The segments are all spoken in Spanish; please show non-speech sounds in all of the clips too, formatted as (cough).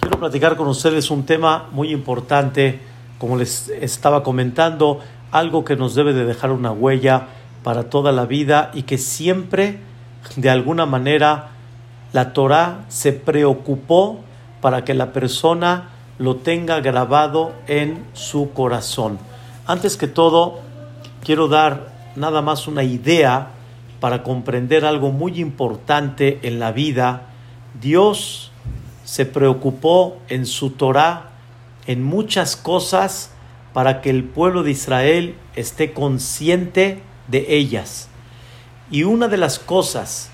Quiero platicar con ustedes un tema muy importante, como les estaba comentando, algo que nos debe de dejar una huella para toda la vida y que siempre, de alguna manera, la Torah se preocupó para que la persona lo tenga grabado en su corazón. Antes que todo, quiero dar nada más una idea para comprender algo muy importante en la vida. Dios se preocupó en su Torah en muchas cosas para que el pueblo de Israel esté consciente de ellas. Y una de las cosas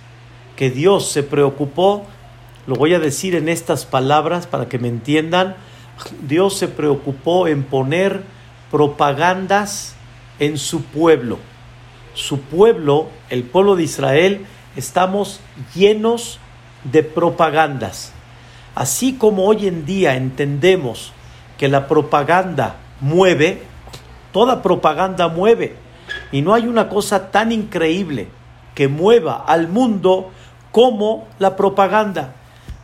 que Dios se preocupó, lo voy a decir en estas palabras para que me entiendan, Dios se preocupó en poner propagandas en su pueblo su pueblo, el pueblo de Israel, estamos llenos de propagandas. Así como hoy en día entendemos que la propaganda mueve, toda propaganda mueve. Y no hay una cosa tan increíble que mueva al mundo como la propaganda.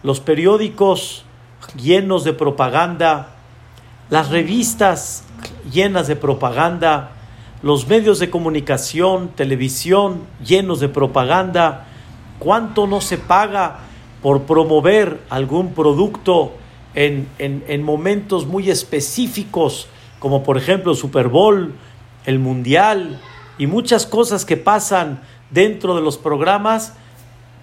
Los periódicos llenos de propaganda, las revistas llenas de propaganda, los medios de comunicación, televisión llenos de propaganda, cuánto no se paga por promover algún producto en, en, momentos muy específicos, como por ejemplo Super Bowl, el Mundial y muchas cosas que pasan dentro de los programas,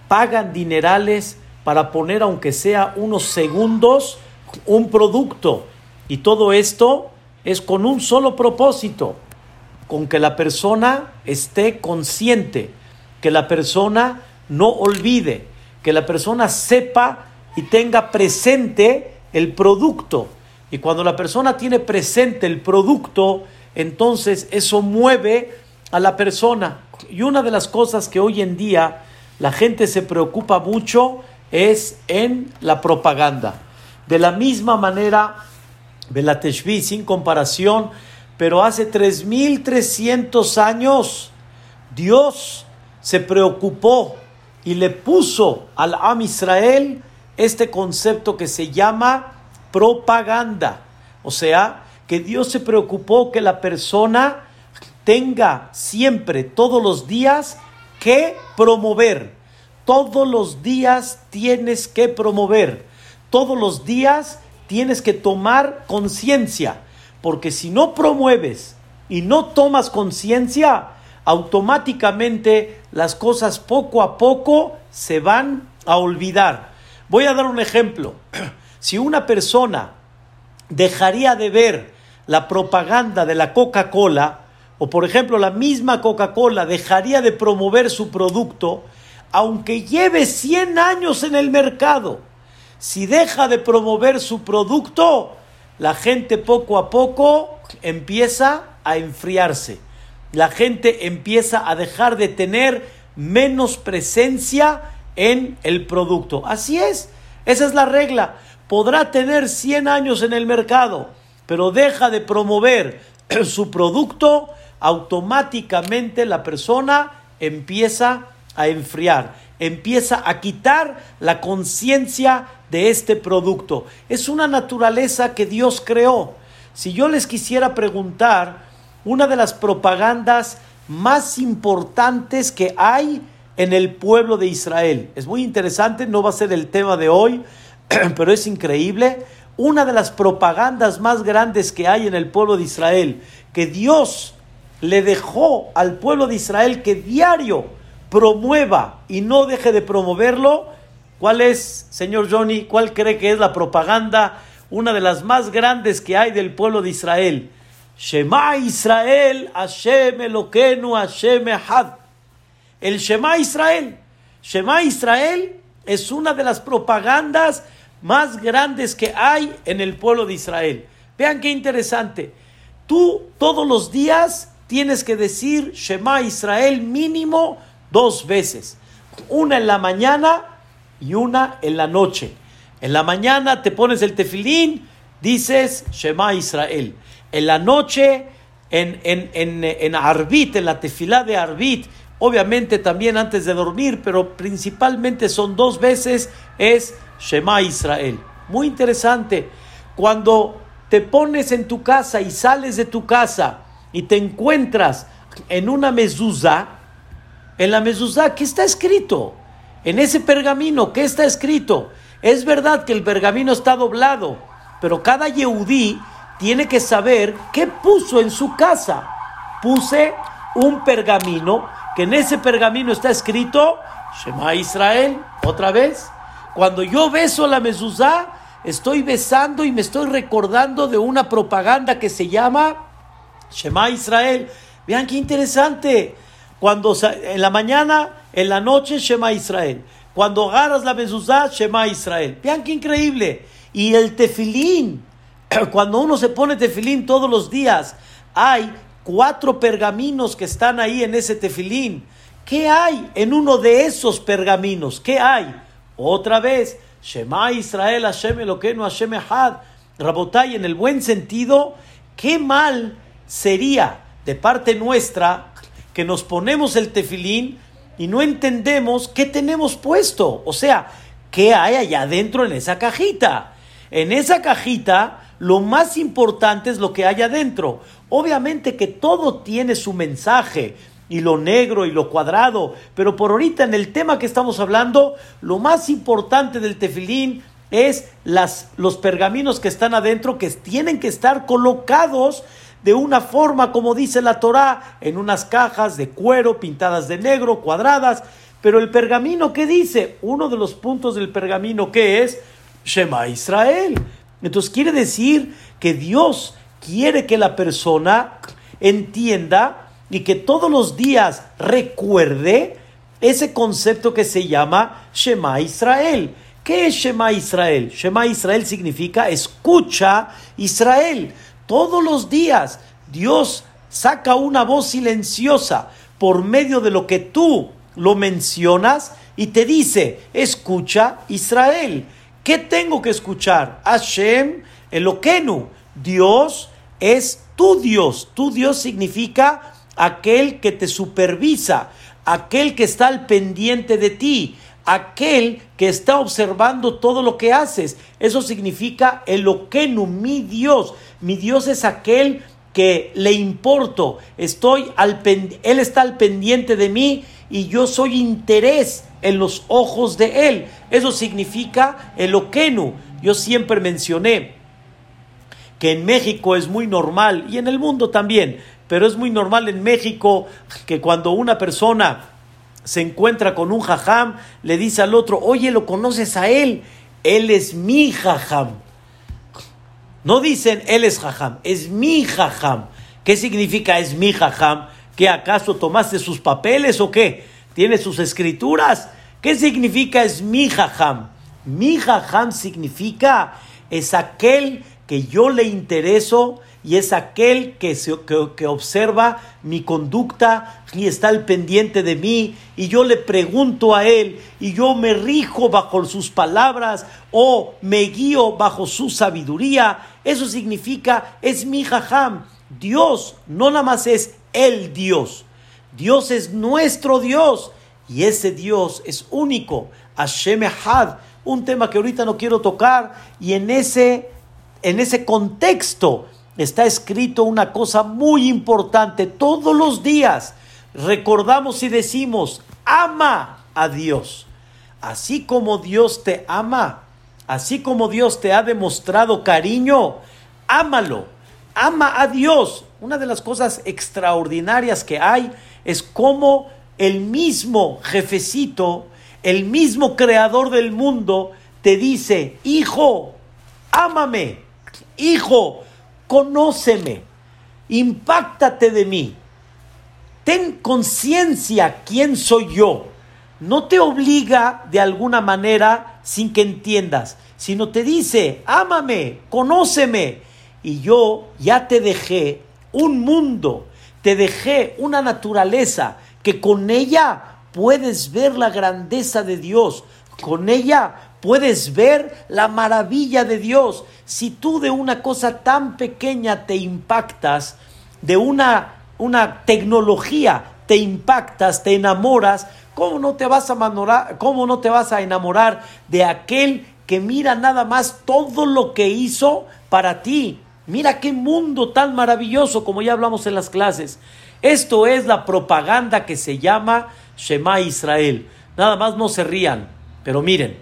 pagan dinerales para poner, aunque sea unos segundos, un producto. Y todo esto es con un solo propósito, con que la persona esté consciente, que la persona no olvide, que la persona sepa y tenga presente el producto. Y cuando la persona tiene presente el producto, entonces eso mueve a la persona. Y una de las cosas que hoy en día la gente se preocupa mucho es en la propaganda. De la misma manera, Belateshvi, sin comparación, pero hace 3.300 años Dios se preocupó y le puso al Am Israel este concepto que se llama propaganda. O sea, que Dios se preocupó que la persona tenga siempre, todos los días, que promover. Todos los días tienes que promover. Todos los días tienes que tomar conciencia porque si no promueves y no tomas conciencia, automáticamente las cosas poco a poco se van a olvidar. Voy a dar un ejemplo. (clears throat) Si una persona dejaría de ver la propaganda de la Coca-Cola, o por ejemplo la misma Coca-Cola dejaría de promover su producto, aunque lleve 100 años en el mercado, si deja de promover su producto, la gente poco a poco empieza a enfriarse. La gente empieza a dejar de tener menos presencia en el producto. Así es, esa es la regla. Podrá tener 100 años en el mercado, pero deja de promover (clears throat) su producto, automáticamente la persona empieza a enfriar, empieza a quitar la conciencia de este producto. Es una naturaleza que Dios creó. Si yo les quisiera preguntar, una de las propagandas más importantes que hay en el pueblo de Israel. Es muy interesante, no va a ser el tema de hoy, (clears throat) pero es increíble. Una de las propagandas más grandes que hay en el pueblo de Israel, que Dios le dejó al pueblo de Israel que diario promueva y no deje de promoverlo, ¿Cuál es, señor Johnny, cuál cree que es la propaganda, una de las más grandes que hay del pueblo de Israel? Shema Israel, Hashem Eloquenu, Hashem Ehad. El Shema Israel. Shema Israel es una de las propagandas más grandes que hay en el pueblo de Israel. Vean qué interesante. Tú todos los días tienes que decir Shema Israel mínimo dos veces. Una en la mañana y una en la noche. En la mañana te pones el tefilín, dices Shema Israel. En la noche, en, en, en, en Arbit, en la tefilá de Arbit, obviamente también antes de dormir, pero principalmente son dos veces, es Shema Israel. muy interesante. Cuando te pones en tu casa y sales de tu casa y te encuentras en una mezuzá, en la mezuzá, ¿qué está escrito? En ese pergamino, ¿qué está escrito? Es verdad que el pergamino está doblado, pero cada yehudí tiene que saber qué puso en su casa. Puse un pergamino, que en ese pergamino está escrito Shema Israel, otra vez. Cuando yo beso la mezuzá, estoy besando y me estoy recordando de una propaganda que se llama Shema Israel. Vean qué interesante. Cuando en la mañana, en la noche, Shema Israel. Cuando agarras la mezuzá, Shema Israel. Vean qué increíble. Y el tefilín, (clears throat) cuando uno se pone tefilín todos los días, hay cuatro pergaminos que están ahí en ese tefilín. ¿Qué hay en uno de esos pergaminos? ¿Qué hay? Otra vez, Shema Israel, Hashem Eloqueno, Hashem Ehad. Rabotai, en el buen sentido, qué mal sería de parte nuestra que nos ponemos el tefilín y no entendemos qué tenemos puesto. O sea, ¿qué hay allá adentro en esa cajita? En esa cajita, lo más importante es lo que hay adentro. Obviamente que todo tiene su mensaje, y lo negro y lo cuadrado, pero por ahorita en el tema que estamos hablando, lo más importante del tefilín es las, los pergaminos que están adentro que tienen que estar colocados de una forma, como dice la Torá, en unas cajas de cuero pintadas de negro, cuadradas. Pero el pergamino, ¿qué dice? Uno de los puntos del pergamino, ¿qué es? Shema Israel. Entonces quiere decir que Dios quiere que la persona entienda y que todos los días recuerde ese concepto que se llama Shema Israel. ¿Qué es Shema Israel? Shema Israel significa escucha Israel. Todos los días Dios saca una voz silenciosa por medio de lo que tú lo mencionas y te dice, escucha Israel. ¿Qué tengo que escuchar? Hashem Eloquenu. Dios es tu Dios. Tu Dios significa aquel que te supervisa, aquel que está al pendiente de ti, aquel que está observando todo lo que haces. Eso significa Eloquenu, mi Dios. Mi Dios es aquel que le importo. Estoy al él está al pendiente de mí y yo soy interés en los ojos de él. Eso significa Eloquenu. Yo siempre mencioné que en México es muy normal y en el mundo también, pero es muy normal en México que cuando una persona se encuentra con un jajam, le dice al otro, oye, ¿lo conoces a él? Él es mi jajam. No dicen él es jajam, es mi jajam. ¿Qué significa es mi jajam? ¿Que acaso tomaste sus papeles o qué? ¿Tiene sus escrituras? ¿Qué significa es mi jajam? Mi jajam significa es aquel que yo le intereso y es aquel que, que, observa mi conducta y está al pendiente de mí y yo le pregunto a él y yo me rijo bajo sus palabras o me guío bajo su sabiduría. Eso significa es mi jajam. Dios no nada más es el Dios. Dios es nuestro Dios y ese Dios es único. Hashem Had, un tema que ahorita no quiero tocar y en ese, en ese contexto está escrito una cosa muy importante. Todos los días recordamos y decimos, ama a Dios. Así como Dios te ama, así como Dios te ha demostrado cariño, ámalo. Ama a Dios. Una de las cosas extraordinarias que hay es como el mismo jefecito, el mismo creador del mundo, te dice, hijo, ámame, hijo, conóceme, impactate de mí, ten conciencia quién soy yo. No te obliga de alguna manera sin que entiendas, sino te dice, ámame, conóceme. Y yo ya te dejé un mundo, te dejé una naturaleza que con ella puedes ver la grandeza de Dios, con ella puedes ver la maravilla de Dios. Si tú de una cosa tan pequeña te impactas, de una, una tecnología te impactas, te enamoras, ¿cómo no te vas a enamorar, cómo no te vas a enamorar de aquel que mira nada más todo lo que hizo para ti. Mira qué mundo tan maravilloso como ya hablamos en las clases. Esto es la propaganda que se llama Shema Israel. Nada más no se rían, pero miren,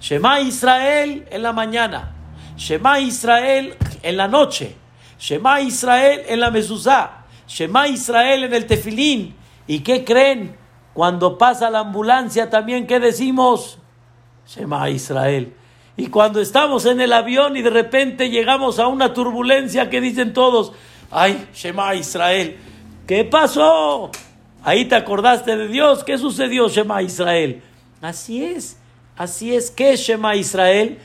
Shema Israel en la mañana, Shema Israel en la noche, Shema Israel en la mezuzá, Shema Israel en el tefilín. ¿Y qué creen? Cuando pasa la ambulancia también, ¿qué decimos? Shema Israel. Y cuando estamos en el avión y de repente llegamos a una turbulencia que dicen todos, ay, Shema Israel, ¿qué pasó? Ahí te acordaste de Dios, ¿qué sucedió, Shema Israel? Así es, así es, ¿qué es Shema Israel?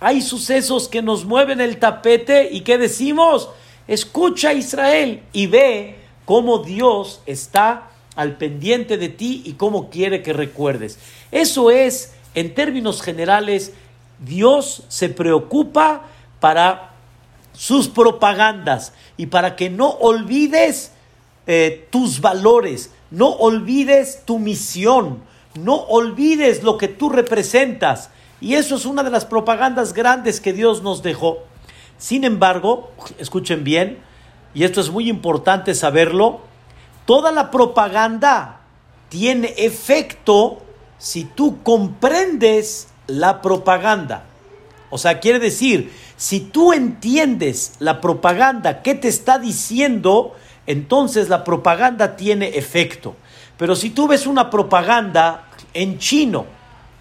Hay sucesos que nos mueven el tapete y ¿qué decimos? Escucha Israel y ve cómo Dios está al pendiente de ti y cómo quiere que recuerdes. Eso es, en términos generales, Dios se preocupa para sus propagandas y para que no olvides eh, tus valores, no olvides tu misión, no olvides lo que tú representas. Y eso es una de las propagandas grandes que Dios nos dejó. Sin embargo, escuchen bien, y esto es muy importante saberlo, toda la propaganda tiene efecto si tú comprendes la propaganda. O sea, quiere decir, si tú entiendes la propaganda que te está diciendo, entonces la propaganda tiene efecto. Pero si tú ves una propaganda en chino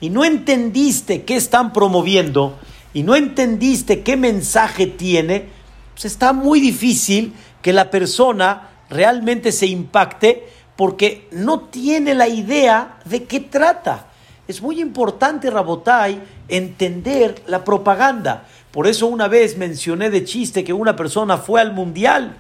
y no entendiste qué están promoviendo y no entendiste qué mensaje tiene, pues está muy difícil que la persona realmente se impacte porque no tiene la idea de qué trata. Es muy importante, Rabotai, entender la propaganda. Por eso una vez mencioné de chiste que una persona fue al mundial,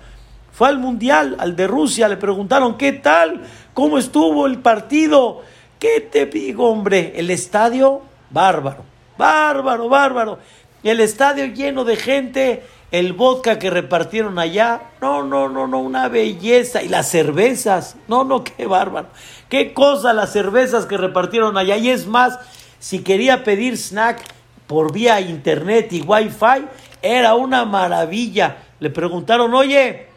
fue al mundial, al de Rusia, le preguntaron, ¿qué tal? ¿Cómo estuvo el partido? ¿Qué te digo, hombre? El estadio, bárbaro, bárbaro, bárbaro. El estadio lleno de gente, el vodka que repartieron allá, no, no, no, no, una belleza. Y las cervezas, no, no, qué bárbaro. Qué cosa las cervezas que repartieron allá. Y es más, si quería pedir snack por vía internet y wifi, era una maravilla. Le preguntaron, oye,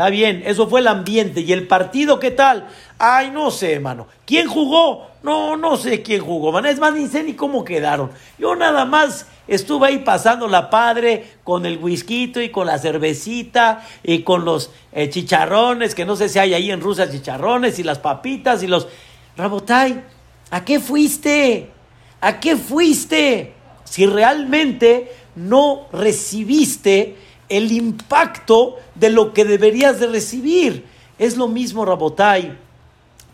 está bien, eso fue el ambiente. ¿Y el partido qué tal? Ay, no sé, mano. ¿Quién jugó? No, no sé quién jugó, man. Es más, ni sé ni cómo quedaron. Yo nada más estuve ahí pasando la padre con el whisky y con la cervecita y con los eh, chicharrones, que no sé si hay ahí en Rusia chicharrones y las papitas y los... Rabotay, ¿a qué fuiste? ¿A qué fuiste? Si realmente no recibiste el impacto de lo que deberías de recibir. Es lo mismo, Rabotay,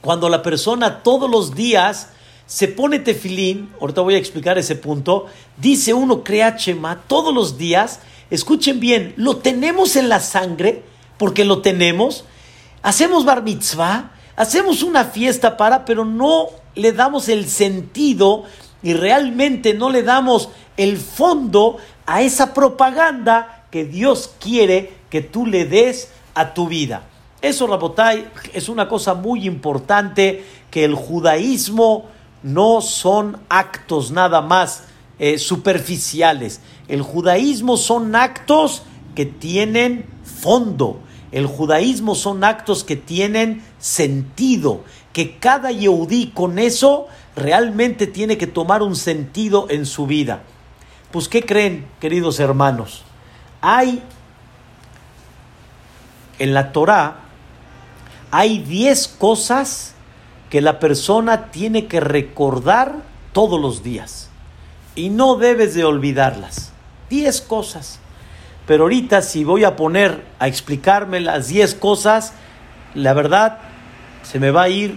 cuando la persona todos los días se pone tefilín, ahorita voy a explicar ese punto, dice uno, crea Chema, todos los días, escuchen bien, lo tenemos en la sangre, porque lo tenemos, hacemos bar mitzvah, hacemos una fiesta para, pero no le damos el sentido y realmente no le damos el fondo a esa propaganda que Dios quiere que tú le des a tu vida. Eso, Rabotai, es una cosa muy importante que el judaísmo no son actos nada más eh, superficiales. El judaísmo son actos que tienen fondo, el judaísmo son actos que tienen sentido, que cada yehudí con eso realmente tiene que tomar un sentido en su vida. Pues, ¿qué creen, queridos hermanos? Hay en la Torah, hay 10 cosas que la persona tiene que recordar todos los días. Y no debes de olvidarlas. 10 cosas. Pero ahorita si voy a poner a explicarme las 10 cosas, la verdad se me va a ir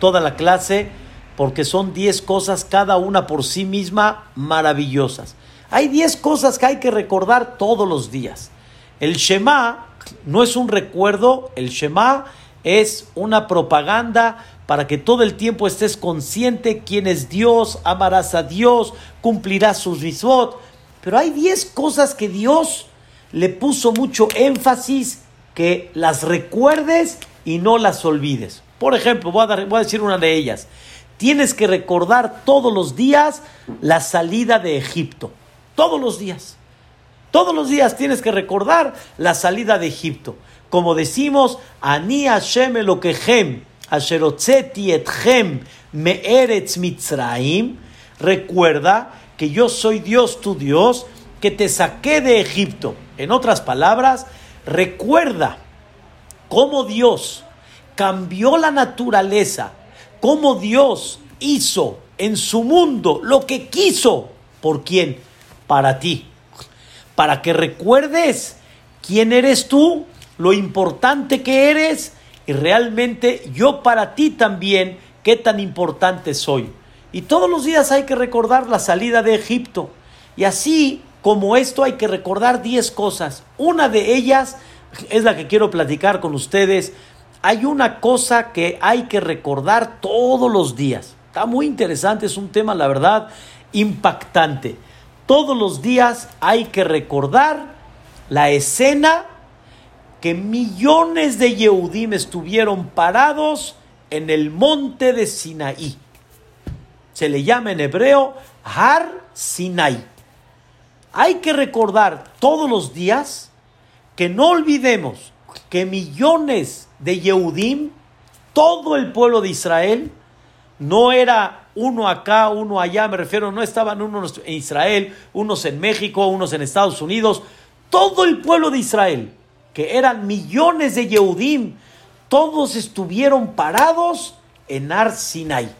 toda la clase porque son 10 cosas cada una por sí misma maravillosas. Hay 10 cosas que hay que recordar todos los días. El Shema no es un recuerdo, el Shema es una propaganda para que todo el tiempo estés consciente quién es Dios, amarás a Dios, cumplirás sus mitzvot. Pero hay 10 cosas que Dios le puso mucho énfasis que las recuerdes y no las olvides. Por ejemplo, voy a, voy a decir una de ellas. tienes que recordar todos los días la salida de Egipto. Todos los días. Todos los días tienes que recordar la salida de Egipto. Como decimos, Ani Hashem Elokehem, Asherotzeti etchem me'eretz mitzraim. Recuerda que yo soy Dios, tu Dios, que te saqué de Egipto. En otras palabras, recuerda cómo Dios cambió la naturaleza, cómo Dios hizo en su mundo lo que quiso. ¿Por quién? Para ti. Para que recuerdes quién eres tú, lo importante que eres y realmente yo para ti también qué tan importante soy. Y todos los días hay que recordar la salida de Egipto. Y así como esto hay que recordar 10 cosas. Una de ellas es la que quiero platicar con ustedes. Hay una cosa que hay que recordar todos los días. Está muy interesante, es un tema, la verdad, impactante. Todos los días hay que recordar la escena que millones de Yehudim estuvieron parados en el monte de Sinaí. Se le llama en hebreo Har Sinai. Hay que recordar todos los días que no olvidemos que millones de Yehudim, todo el pueblo de Israel, no era uno acá, uno allá, me refiero, no estaban unos en Israel, unos en México, unos en Estados Unidos, todo el pueblo de Israel que eran millones de Yehudim, todos estuvieron parados en Ar Sinai.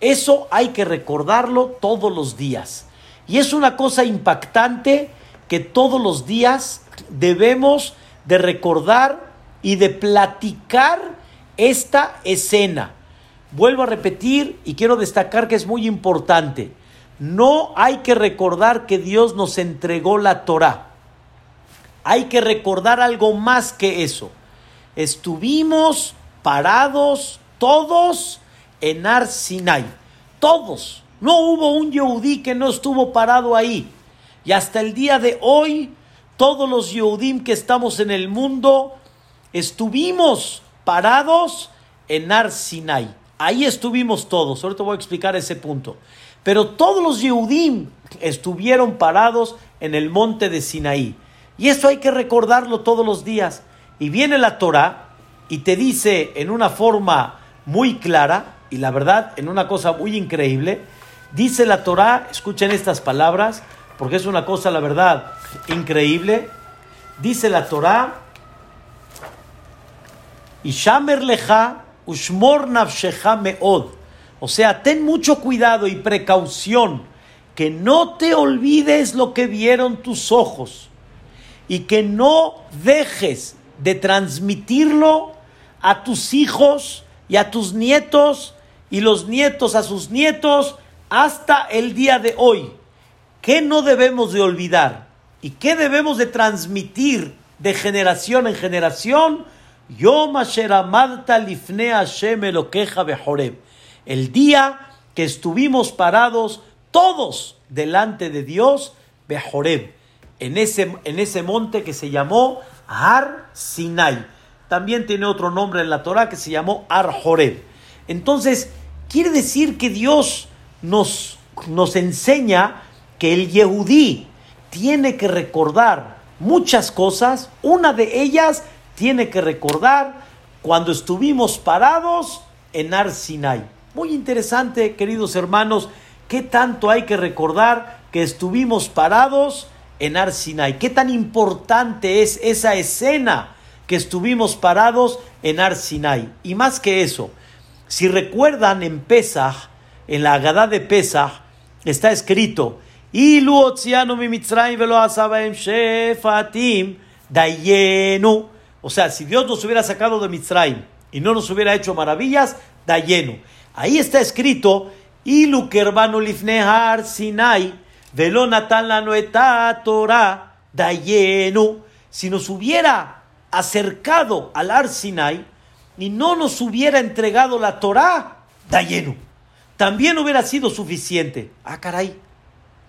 Eso hay que recordarlo todos los días. Y es una cosa impactante que todos los días debemos de recordar y de platicar esta escena. Vuelvo a repetir y quiero destacar que es muy importante. No hay que recordar que Dios nos entregó la Torah hay que recordar algo más que eso. Estuvimos parados todos en Ar Sinai. Todos. No hubo un Yehudí que no estuvo parado ahí. Y hasta el día de hoy, todos los Yehudim que estamos en el mundo, estuvimos parados en Ar Sinai. Ahí estuvimos todos. Ahorita voy a explicar ese punto. Pero todos los Yehudim estuvieron parados en el monte de Sinaí. Y eso hay que recordarlo todos los días. Y viene la Torah y te dice en una forma muy clara, y la verdad, en una cosa muy increíble, dice la Torah, escuchen estas palabras, porque es una cosa, la verdad, increíble. Dice la Torah, Ishamer leja ushmor. O sea, ten mucho cuidado y precaución, que no te olvides lo que vieron tus ojos y que no dejes de transmitirlo a tus hijos y a tus nietos y los nietos a sus nietos hasta el día de hoy. ¿Qué no debemos de olvidar? ¿Y qué debemos de transmitir de generación en generación? Yom lifne Hashem El día que estuvimos parados todos delante de Dios, Behoreb en ese, en ese monte que se llamó Har Sinai. También tiene otro nombre en la Torah que se llamó Ar Horeb. Entonces, quiere decir que Dios nos, nos enseña que el Yehudí tiene que recordar muchas cosas. Una de ellas tiene que recordar cuando estuvimos parados en Ar Sinai. Muy interesante, queridos hermanos, qué tanto hay que recordar que estuvimos parados en Ar. ¿Qué tan importante es esa escena que estuvimos parados en Ar Sinai? Y más que eso, si recuerdan en Pesach, en la Agadá de Pesach, está escrito, o sea, si Dios nos hubiera sacado de Mitzrayim y no nos hubiera hecho maravillas, dayenu. Ahí está escrito, Ilu kerbanu lifnehar Sinai, Torah dayenu. Si nos hubiera acercado al Ar Sinai y no nos hubiera entregado la Torah, dayenu. También hubiera sido suficiente. Ah, caray.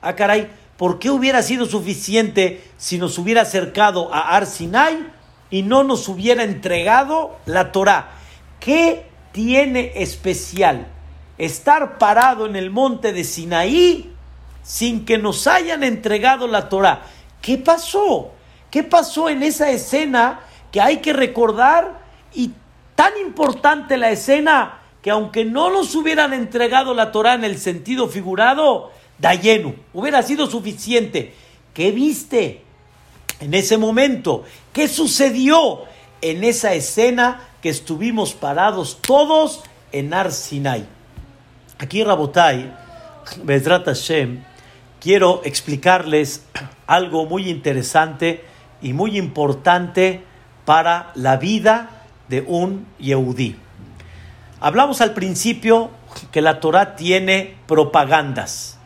Ah, caray. ¿Por qué hubiera sido suficiente si nos hubiera acercado a Ar Sinai y no nos hubiera entregado la Torah? ¿Qué tiene especial estar parado en el monte de Sinaí sin que nos hayan entregado la Torah. ¿Qué pasó? ¿Qué pasó en esa escena que hay que recordar? Y tan importante la escena que aunque no nos hubieran entregado la Torah en el sentido figurado, Dayenu, hubiera sido suficiente. ¿Qué viste en ese momento? ¿Qué sucedió en esa escena que estuvimos parados todos en Ar Sinai? Aquí Rabotai, Bezrat Hashem, quiero explicarles algo muy interesante y muy importante para la vida de un Yehudí. Hablamos al principio que la Torah tiene propagandas.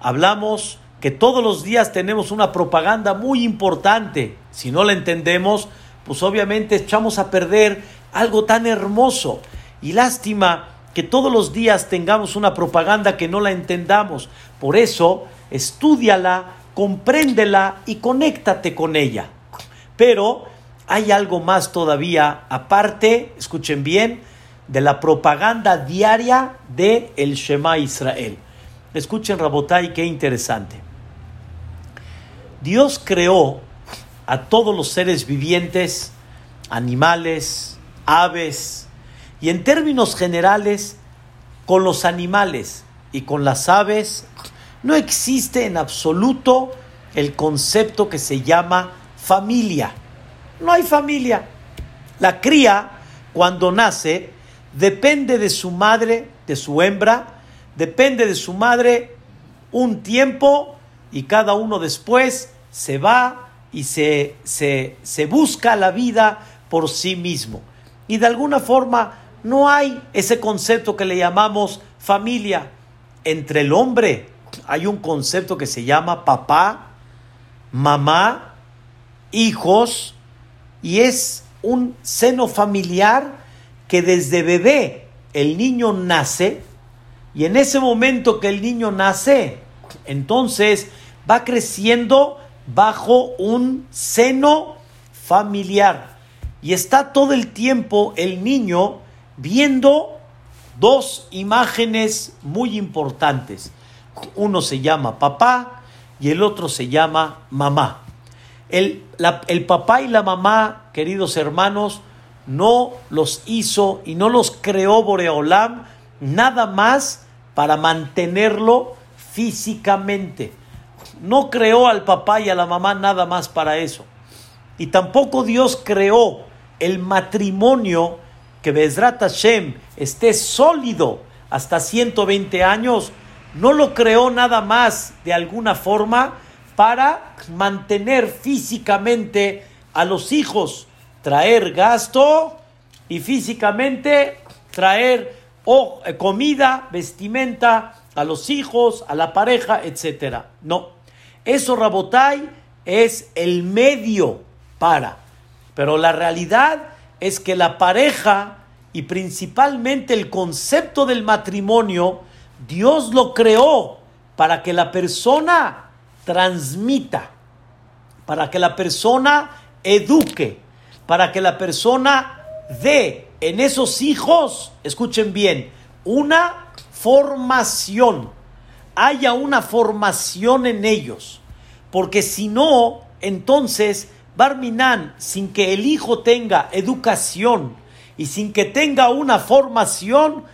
Hablamos que todos los días tenemos una propaganda muy importante. Si no la entendemos, pues obviamente echamos a perder algo tan hermoso. Y lástima que todos los días tengamos una propaganda que no la entendamos. Por eso, estudiala, compréndela y conéctate con ella. Pero hay algo más todavía, aparte, escuchen bien, de la propaganda diaria de el Shema Israel. Escuchen, Rabotai, qué interesante. Dios creó a todos los seres vivientes, animales, aves, y en términos generales, con los animales y con las aves, no existe en absoluto el concepto que se llama familia. No hay familia. La cría, cuando nace, depende de su madre, de su hembra, depende de su madre un tiempo y cada uno después se va y se, se, se busca la vida por sí mismo. Y de alguna forma no hay ese concepto que le llamamos familia. Entre el hombre hay un concepto que se llama papá, mamá, hijos, y es un seno familiar que desde bebé el niño nace, y en ese momento que el niño nace, entonces va creciendo bajo un seno familiar. Y está todo el tiempo el niño viendo dos imágenes muy importantes. Uno se llama papá y el otro se llama mamá. El, el papá y la mamá, queridos hermanos, no los hizo y no los creó Boreolam nada más para mantenerlo físicamente. No creó al papá y a la mamá nada más para eso. Y tampoco Dios creó el matrimonio que Bezrat Hashem esté sólido hasta 120 años, no lo creó nada más de alguna forma para mantener físicamente a los hijos, traer gasto y físicamente traer eh, comida, vestimenta a los hijos, a la pareja, etc. No, eso Rabotai es el medio para, pero la realidad es que la pareja y principalmente el concepto del matrimonio, Dios lo creó para que la persona transmita, para que la persona eduque, para que la persona dé en esos hijos, escuchen bien, una formación, haya una formación en ellos, porque si no, entonces Barminan, sin que el hijo tenga educación y sin que tenga una formación,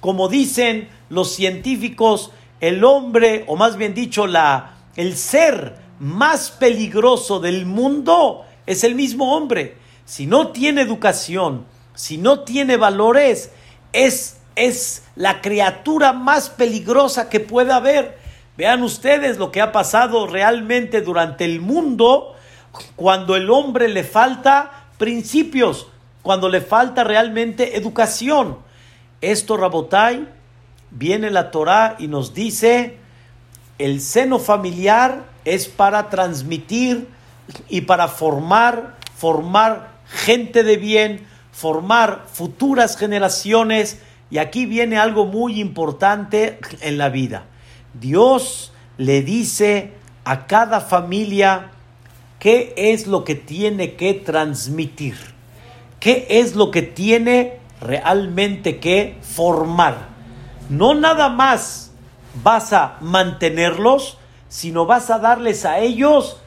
como dicen los científicos, el hombre, o más bien dicho, la, el ser más peligroso del mundo es el mismo hombre. Si no tiene educación, si no tiene valores, es, es la criatura más peligrosa que puede haber. Vean ustedes lo que ha pasado realmente durante el mundo cuando el hombre le falta principios, cuando le falta realmente educación. Esto, Rabotai, viene la Torah y nos dice, el seno familiar es para transmitir y para formar, formar gente de bien, formar futuras generaciones. Y aquí viene algo muy importante en la vida. Dios le dice a cada familia, ¿Qué es lo que tiene que transmitir? ¿Qué es lo que tiene realmente que formar? no nada más vas a mantenerlos, sino vas a darles a ellos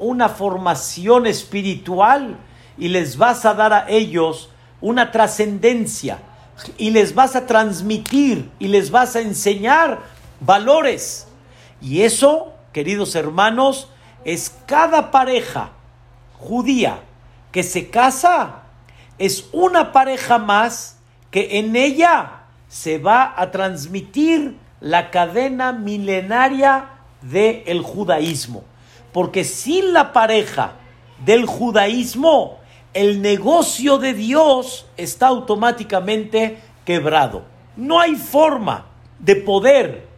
una formación espiritual y les vas a dar a ellos una trascendencia y les vas a transmitir y les vas a enseñar valores. Y eso, queridos hermanos, es cada pareja judía que se casa, es una pareja más que en ella se va a transmitir la cadena milenaria del judaísmo. Porque sin la pareja del judaísmo, el negocio de Dios está automáticamente quebrado. No hay forma de poder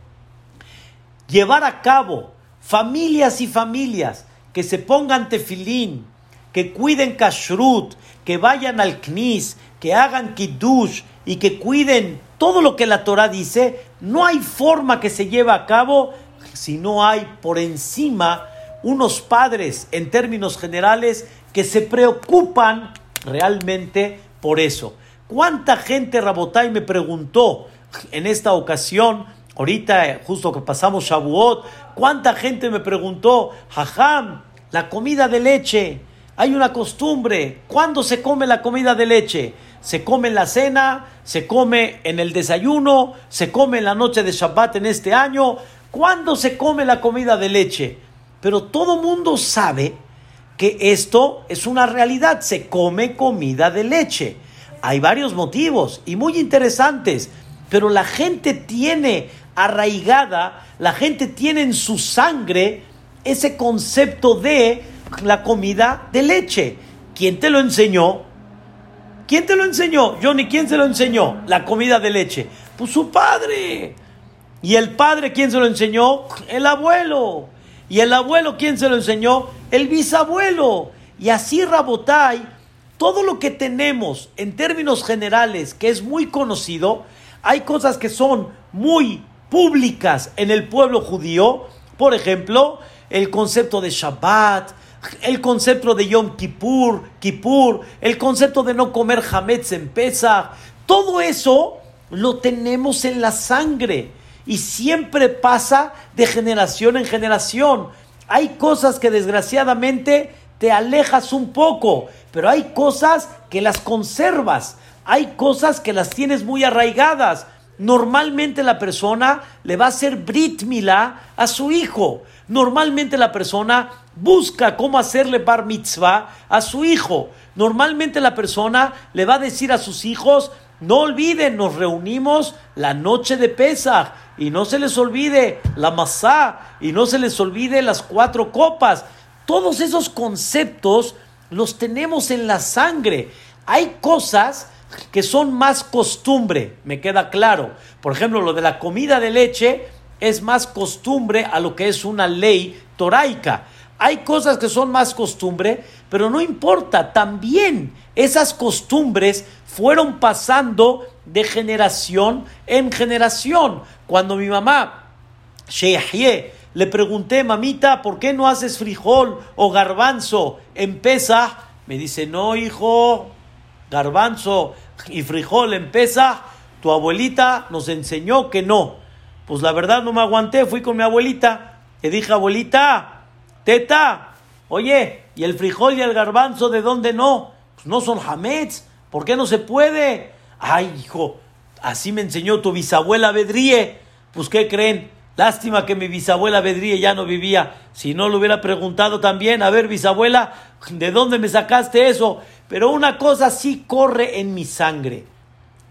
llevar a cabo familias y familias que se pongan tefilín, que cuiden kashrut, que vayan al knis, que hagan kiddush y que cuiden todo lo que la Torah dice, no hay forma que se lleve a cabo si no hay por encima unos padres en términos generales que se preocupan realmente por eso. ¿Cuánta gente, Rabotay, me preguntó en esta ocasión, ahorita justo que pasamos Shavuot, cuánta gente me preguntó, Jajam, la comida de leche, hay una costumbre, ¿cuándo se come la comida de leche? se come en la cena, se come en el desayuno, se come en la noche de Shabbat en este año. ¿Cuándo se come la comida de leche? Pero todo mundo sabe que esto es una realidad, se come comida de leche. Hay varios motivos y muy interesantes, pero la gente tiene arraigada, la gente tiene en su sangre ese concepto de la comida de leche. ¿Quién te lo enseñó? ¿Quién te lo enseñó? Johnny, ¿quién se lo enseñó? La comida de leche. Pues su padre. ¿Y el padre quién se lo enseñó? El abuelo. ¿Y el abuelo quién se lo enseñó? El bisabuelo. Y así Rabotai, todo lo que tenemos en términos generales, que es muy conocido, hay cosas que son muy públicas en el pueblo judío. Por ejemplo, el concepto de Shabbat, el concepto de Yom Kippur, Kippur, el concepto de no comer Hametz en Pesach, todo eso lo tenemos en la sangre y siempre pasa de generación en generación. Hay cosas que desgraciadamente te alejas un poco, pero hay cosas que las conservas, hay cosas que las tienes muy arraigadas. Normalmente la persona le va a hacer Brit Milá a su hijo. Normalmente la persona busca cómo hacerle bar mitzvah a su hijo. Normalmente la persona le va a decir a sus hijos, no olviden, nos reunimos la noche de Pesach y no se les olvide la masá y no se les olvide las cuatro copas. Todos esos conceptos los tenemos en la sangre. Hay cosas que son más costumbre, me queda claro. Por ejemplo, lo de la comida de leche es más costumbre a lo que es una ley toraica. Hay cosas que son más costumbre, pero no importa, también esas costumbres fueron pasando de generación en generación. Cuando mi mamá, Sheyahye, le pregunté, mamita, ¿por qué no haces frijol o garbanzo en pesa? Me dice, no, hijo, garbanzo y frijol en pesa, tu abuelita nos enseñó que no. Pues la verdad no me aguanté, fui con mi abuelita. Le dije, abuelita, Teta, oye, ¿y el frijol y el garbanzo de dónde no? Pues no son hametz, ¿por qué no se puede? Ay, hijo, así me enseñó tu bisabuela Bedríe. Pues, ¿qué creen? Lástima que mi bisabuela Bedríe ya no vivía. Si no le hubiera preguntado también, a ver, bisabuela, ¿de dónde me sacaste eso? Pero una cosa sí corre en mi sangre.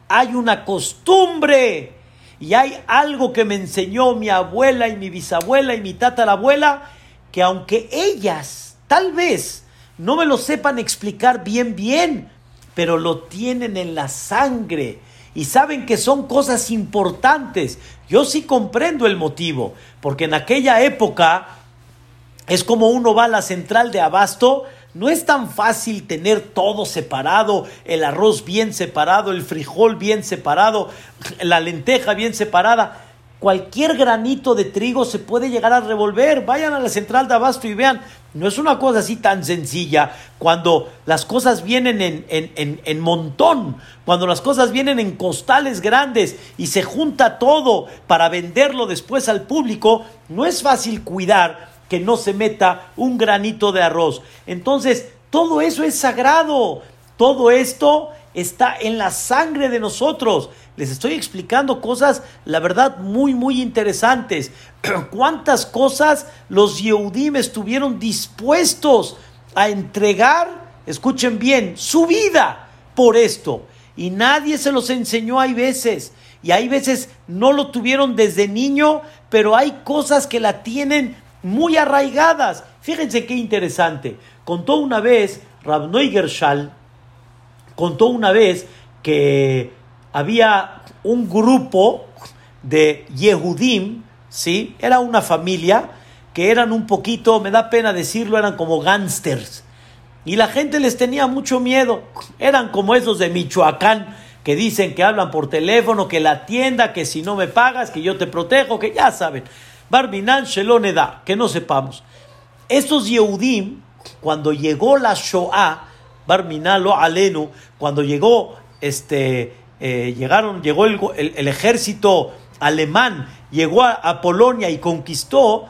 Hay una costumbre y hay algo que me enseñó mi abuela y mi bisabuela y mi tatarabuela que aunque ellas tal vez no me lo sepan explicar bien bien, pero lo tienen en la sangre y saben que son cosas importantes. Yo sí comprendo el motivo, porque en aquella época es como uno va a la central de abasto, no es tan fácil tener todo separado, el arroz bien separado, el frijol bien separado, la lenteja bien separada. Cualquier granito de trigo se puede llegar a revolver. Vayan a la central de abasto y vean, no es una cosa así tan sencilla cuando las cosas vienen en, en, en, montón, cuando las cosas vienen en costales grandes y se junta todo para venderlo después al público, no es fácil cuidar que no se meta un granito de arroz. Entonces, todo eso es sagrado. Todo esto está en la sangre de nosotros. Les estoy explicando cosas, la verdad, muy, muy interesantes. (clears throat) ¿Cuántas cosas los Yehudim estuvieron dispuestos a entregar? Escuchen bien, su vida por esto. Y nadie se los enseñó, hay veces. Y hay veces no lo tuvieron desde niño, pero hay cosas que la tienen muy arraigadas. Fíjense qué interesante. Contó una vez Rabnoy Gershal, contó una vez que había un grupo de Yehudim, ¿sí? Era una familia que eran un poquito, me da pena decirlo, eran como gángsters. Y la gente les tenía mucho miedo. Eran como esos de Michoacán que dicen que hablan por teléfono, que la tienda, que si no me pagas, que yo te protejo, que ya saben. Barbinan Sheloneda, que no sepamos. Estos Yehudim, cuando llegó la Shoah, Barminalo Alenu, cuando llegó este eh, llegaron, llegó el, ejército alemán, llegó a, Polonia y conquistó,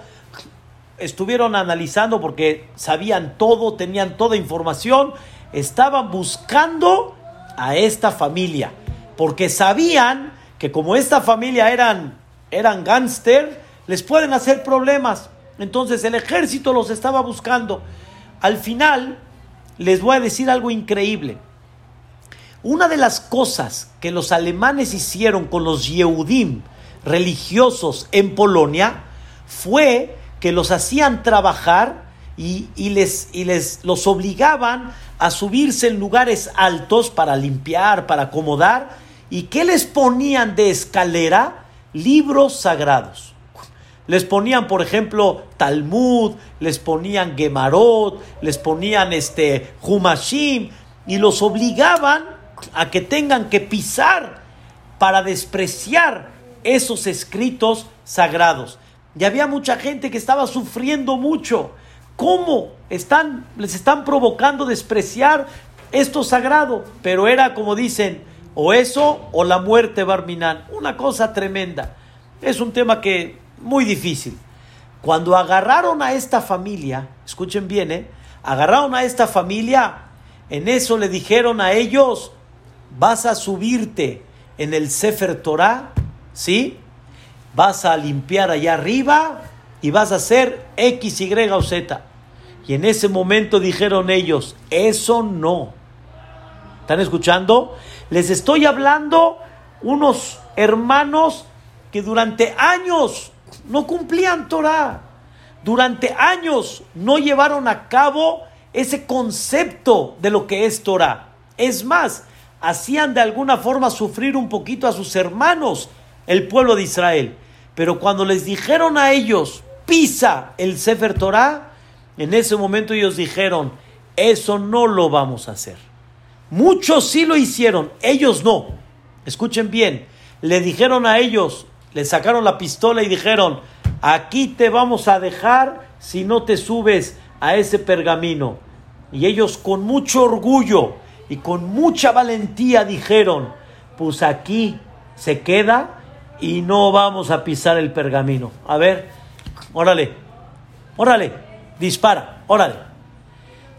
estuvieron analizando porque sabían todo, tenían toda información, estaban buscando a esta familia, porque sabían que como esta familia eran, eran gángster, les pueden hacer problemas. Entonces el ejército los estaba buscando. Al final, les voy a decir algo increíble. Una de las cosas que los alemanes hicieron con los Yehudim religiosos en Polonia fue que los hacían trabajar y, les, y les los obligaban a subirse en lugares altos para limpiar, para acomodar. ¿Y qué les ponían de escalera? Libros sagrados. Les ponían, por ejemplo, Talmud, les ponían Gemarot, les ponían este Humashim y los obligaban a que tengan que pisar para despreciar esos escritos sagrados. Y había mucha gente que estaba sufriendo mucho. ¿Cómo están, les están provocando despreciar esto sagrado? Pero era como dicen, o eso o la muerte Barminan. Una cosa tremenda. Es un tema que muy difícil. Cuando agarraron a esta familia, escuchen bien, ¿eh? agarraron a esta familia, en eso le dijeron a ellos, vas a subirte en el Sefer Torah, ¿sí? Vas a limpiar allá arriba y vas a hacer X, Y o Z. Y en ese momento dijeron ellos, eso no. ¿Están escuchando? Les estoy hablando unos hermanos que durante años no cumplían Torah. Durante años no llevaron a cabo ese concepto de lo que es Torah. Es más, hacían de alguna forma sufrir un poquito a sus hermanos, el pueblo de Israel. Pero cuando les dijeron a ellos, pisa el Sefer Torah, en ese momento ellos dijeron, eso no lo vamos a hacer. Muchos sí lo hicieron, ellos no. Escuchen bien, le dijeron a ellos, le sacaron la pistola y dijeron, aquí te vamos a dejar si no te subes a ese pergamino. Y ellos con mucho orgullo, y con mucha valentía dijeron, pues aquí se queda y no vamos a pisar el pergamino. A ver, órale, órale, dispara, órale.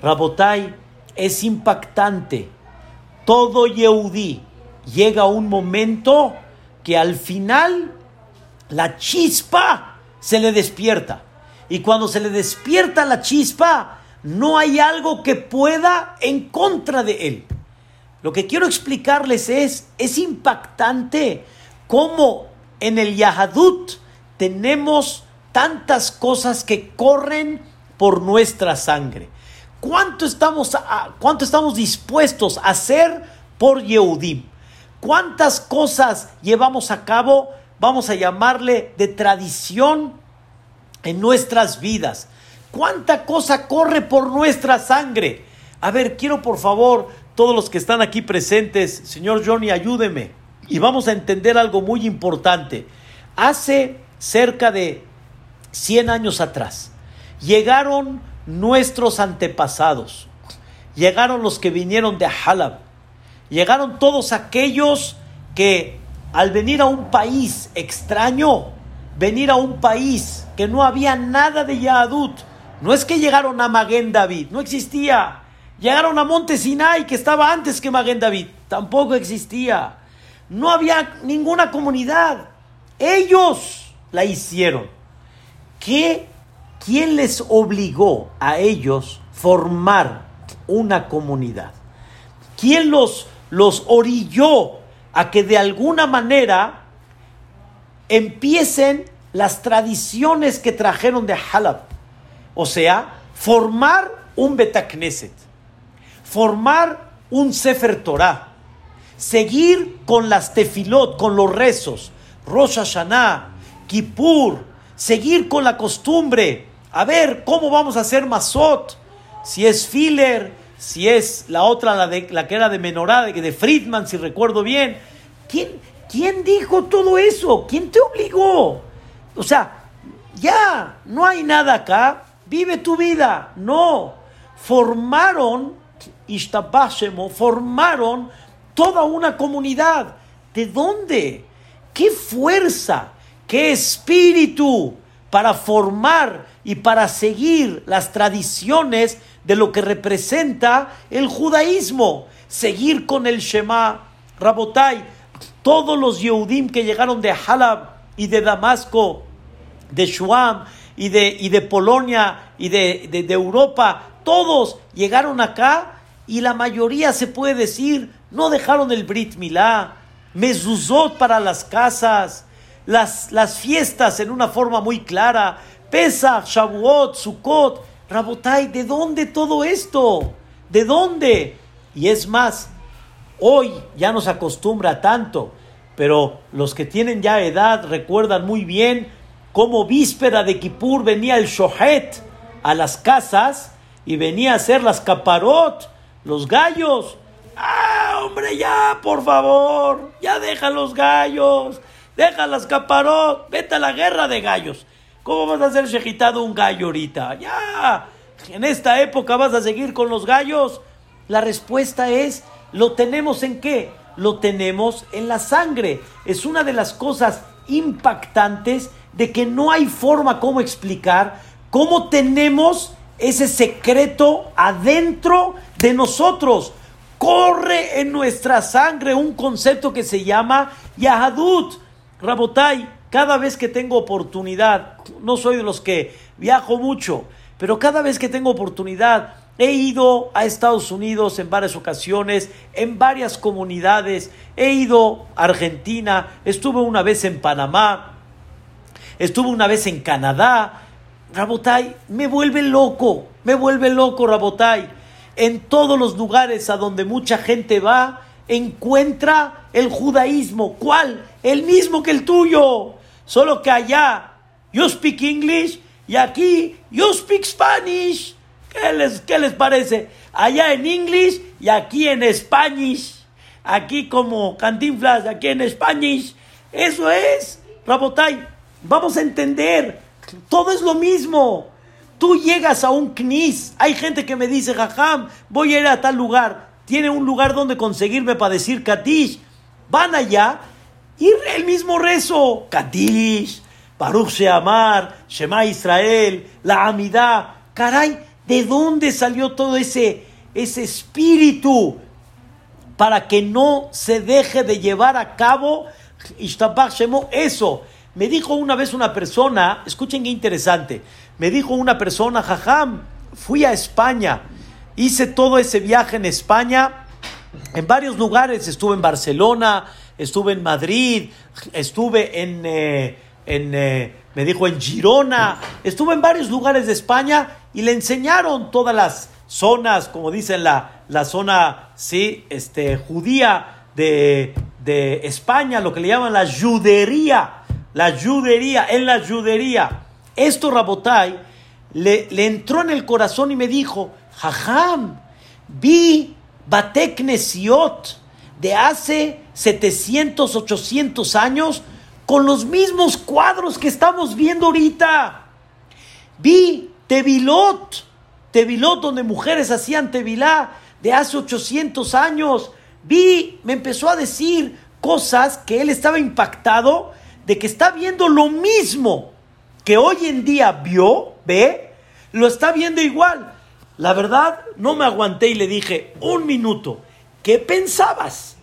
Rabotai es impactante. Todo Yehudí llega a un momento que al final la chispa se le despierta. Y cuando se le despierta la chispa, no hay algo que pueda en contra de él. Lo que quiero explicarles es, es impactante cómo en el Yahadut tenemos tantas cosas que corren por nuestra sangre. ¿Cuánto estamos, cuánto estamos dispuestos a hacer por Yehudim? ¿Cuántas cosas llevamos a cabo, vamos a llamarle de tradición en nuestras vidas? ¿Cuánta cosa corre por nuestra sangre? A ver, quiero por favor, todos los que están aquí presentes, señor Johnny, ayúdeme. Y vamos a entender algo muy importante. hace cerca de 100 años atrás, llegaron nuestros antepasados, llegaron los que vinieron de Halab, llegaron todos aquellos que al venir a un país extraño, venir a un país que no había nada de Yahadut, no es que llegaron a Maguen David, no existía. Llegaron a Monte Sinai, que estaba antes que Maguen David, tampoco existía. No había ninguna comunidad. Ellos la hicieron. ¿Qué, ¿Quién les obligó a ellos formar una comunidad? ¿Quién los, los orilló a que de alguna manera empiecen las tradiciones que trajeron de Halab? O sea, formar un Betacneset, formar un Sefer Torah, seguir con las tefilot, con los rezos, Rosh Hashanah, Kippur, seguir con la costumbre, a ver cómo vamos a hacer Masot, si es filler, si es la otra, la, de, la que era de Menorá, de, de Friedman, si recuerdo bien. ¿Quién, ¿Quién dijo todo eso? ¿Quién te obligó? O sea, ya, no hay nada acá vive tu vida. No, formaron, formaron toda una comunidad. ¿De dónde? ¿Qué fuerza? ¿Qué espíritu para formar y para seguir las tradiciones de lo que representa el judaísmo? Seguir con el Shema. Rabotai, todos los Yehudim que llegaron de Halab y de Damasco, de Shuam, y de, y de Polonia y de, de, Europa, todos llegaron acá y la mayoría se puede decir no dejaron el Brit Milá, mezuzot para las casas, las, las fiestas en una forma muy clara, Pesach, Shavuot, Sukkot, Rabotai, ¿de dónde todo esto? ¿De dónde? Y es más, hoy ya nos acostumbra tanto, pero los que tienen ya edad recuerdan muy bien como víspera de Kippur venía el Shohet a las casas y venía a hacer las caparot, los gallos. ¡Ah, hombre, ya, por favor! Ya deja los gallos, deja las caparot, vete a la guerra de gallos. ¿Cómo vas a hacer shejitado un gallo ahorita? Ya, en esta época vas a seguir con los gallos. La respuesta es, ¿lo tenemos en qué? Lo tenemos en la sangre. Es una de las cosas impactantes de que no hay forma como explicar cómo tenemos ese secreto adentro de nosotros. Corre en nuestra sangre un concepto que se llama Yahadut. Rabotai, cada vez que tengo oportunidad, no soy de los que viajo mucho, pero cada vez que tengo oportunidad, he ido a Estados Unidos en varias ocasiones, en varias comunidades, he ido a Argentina, estuve una vez en Panamá, estuve una vez en Canadá. Rabotai, me vuelve loco, me vuelve loco, Rabotai. En todos los lugares a donde mucha gente va, encuentra el judaísmo. ¿Cuál? El mismo que el tuyo. Solo que allá, yo speak English y aquí, yo speak Spanish. ¿Qué les, qué les parece? Allá en English y aquí en Spanish. Aquí como cantinflas, aquí en Spanish. Eso es, Rabotai. Vamos a entender, todo es lo mismo. Tú llegas a un knis, hay gente que me dice, jajam, voy a ir a tal lugar, tiene un lugar donde conseguirme para decir Katish. Van allá y el mismo rezo, Katish, Baruch Sheamar, Shema Israel, la Amidad. Caray, ¿de dónde salió todo ese, ese espíritu para que no se deje de llevar a cabo eso? Me dijo una vez una persona, escuchen qué interesante, me dijo una persona, jajam, fui a España, hice todo ese viaje en España, en varios lugares, estuve en Barcelona, estuve en Madrid, estuve en, eh, en eh, me dijo en Girona, estuve en varios lugares de España y le enseñaron todas las zonas, como dicen la, la zona, sí, este, judía de, de España, lo que le llaman la judería la judería, en la judería. Esto Rabotai le, le entró en el corazón y me dijo, Jajam, vi Batek de hace 700, 800 años con los mismos cuadros que estamos viendo ahorita. Vi Tevilot, Tevilot donde mujeres hacían Tevilá de hace 800 años. Vi, me empezó a decir cosas que él estaba impactado de que está viendo lo mismo que hoy en día vio, ve, lo está viendo igual. La verdad, no me aguanté y le dije, un minuto, ¿qué pensabas?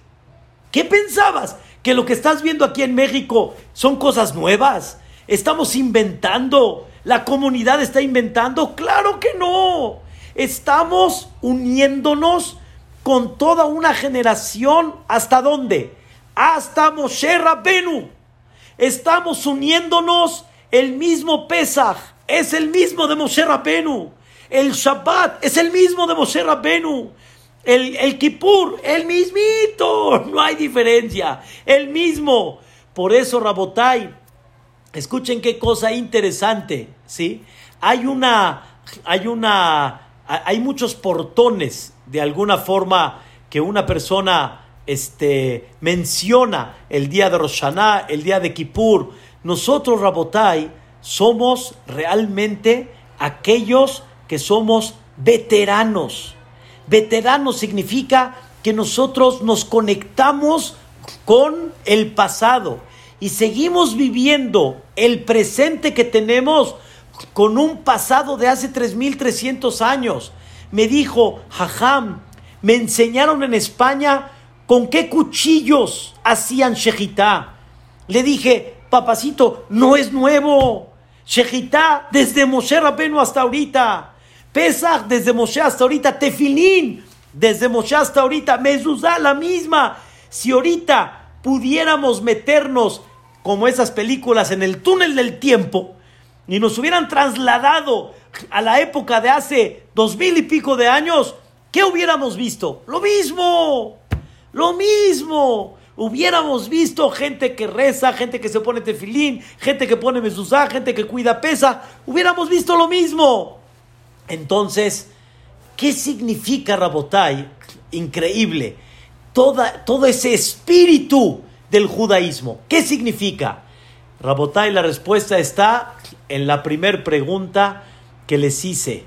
¿Qué pensabas? ¿Que lo que estás viendo aquí en México son cosas nuevas? ¿Estamos inventando? ¿La comunidad está inventando? Claro que no. Estamos uniéndonos con toda una generación. ¿Hasta dónde? Hasta Moshe Rabbenu. Estamos uniéndonos el mismo Pesach. Es el mismo de Moshe Rabbenu. El Shabbat es el mismo de Moshe Rabbenu. El, el Kippur, el mismito. (laughs) No hay diferencia. El mismo. Por eso, Rabotai, escuchen qué cosa interesante. ¿sí? Hay una. Hay una. Hay muchos portones, de alguna forma, que una persona este, menciona el día de Roshaná, el día de Kippur. Nosotros, Rabotai, somos realmente aquellos que somos veteranos. Veteranos significa que nosotros nos conectamos con el pasado y seguimos viviendo el presente que tenemos con un pasado de hace 3.300 años. Me dijo, Jajam, me enseñaron en España con qué cuchillos hacían shejitá. Le dije, papacito, no es nuevo. Shejitá desde Moshe Rabenu hasta ahorita. Pesach desde Moshe hasta ahorita, Tefilín desde Moshe hasta ahorita, Mezuzá la misma. Si ahorita pudiéramos meternos como esas películas en el túnel del tiempo y nos hubieran trasladado a la época de hace dos mil y pico de años, ¿qué hubiéramos visto? Lo mismo, lo mismo. Hubiéramos visto gente que reza, gente que se pone tefilín, gente que pone mezuzá, gente que cuida pesa. Hubiéramos visto lo mismo. Entonces, ¿qué significa Rabotai? Increíble. Toda, todo ese espíritu del judaísmo. ¿Qué significa? Rabotai, la respuesta está en la primera pregunta que les hice.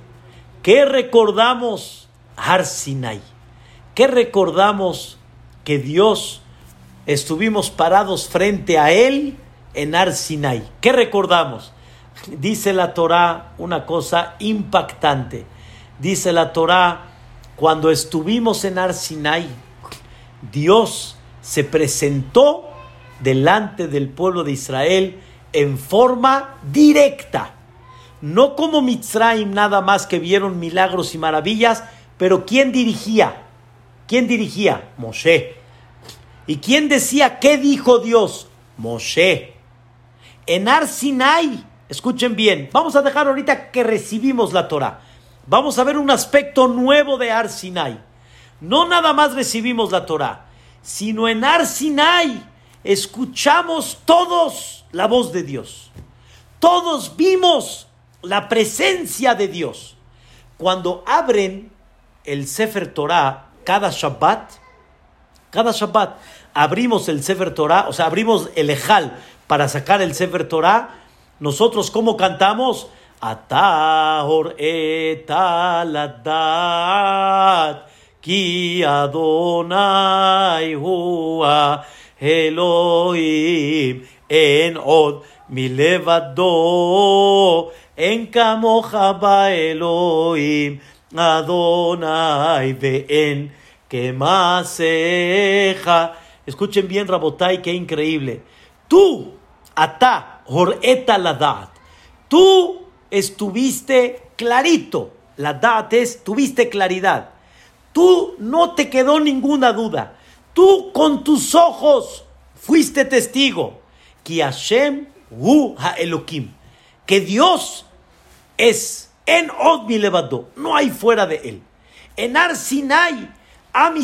¿Qué recordamos Har Sinai? ¿Qué recordamos que Dios estuvimos parados frente a Él en Har Sinai? ¿Qué recordamos? dice la Torá una cosa impactante. Dice la Torá, cuando estuvimos en Arsinai, Dios se presentó delante del pueblo de Israel en forma directa. No como Mitzrayim nada más que vieron milagros y maravillas, pero ¿quién dirigía? ¿Quién dirigía? Moshe. ¿Y quién decía qué dijo Dios? Moshe. En Arsinai Escuchen bien, vamos a dejar ahorita que recibimos la Torah. Vamos a ver un aspecto nuevo de Ar Sinai. No nada más recibimos la Torah, sino en Ar Sinai escuchamos todos la voz de Dios. Todos vimos la presencia de Dios. Cuando abren el Sefer Torah cada Shabbat, cada Shabbat abrimos el Sefer Torah, o sea, abrimos el Ejal para sacar el Sefer Torah nosotros, ¿cómo cantamos? Atahor etaladat, ki Adonai hua Elohim, en od milevado, en kamoja ba Elohim, Adonai en que Escuchen bien, Rabotai, qué increíble. Tú, Atá, Joreta la dat. Tú estuviste clarito. La dat es, tuviste claridad. Tú no te quedó ninguna duda. Tú con tus ojos fuiste testigo. Que Hashem hu Elohim. Que Dios es en Od levado. No hay fuera de él. En Ar Sinai, Am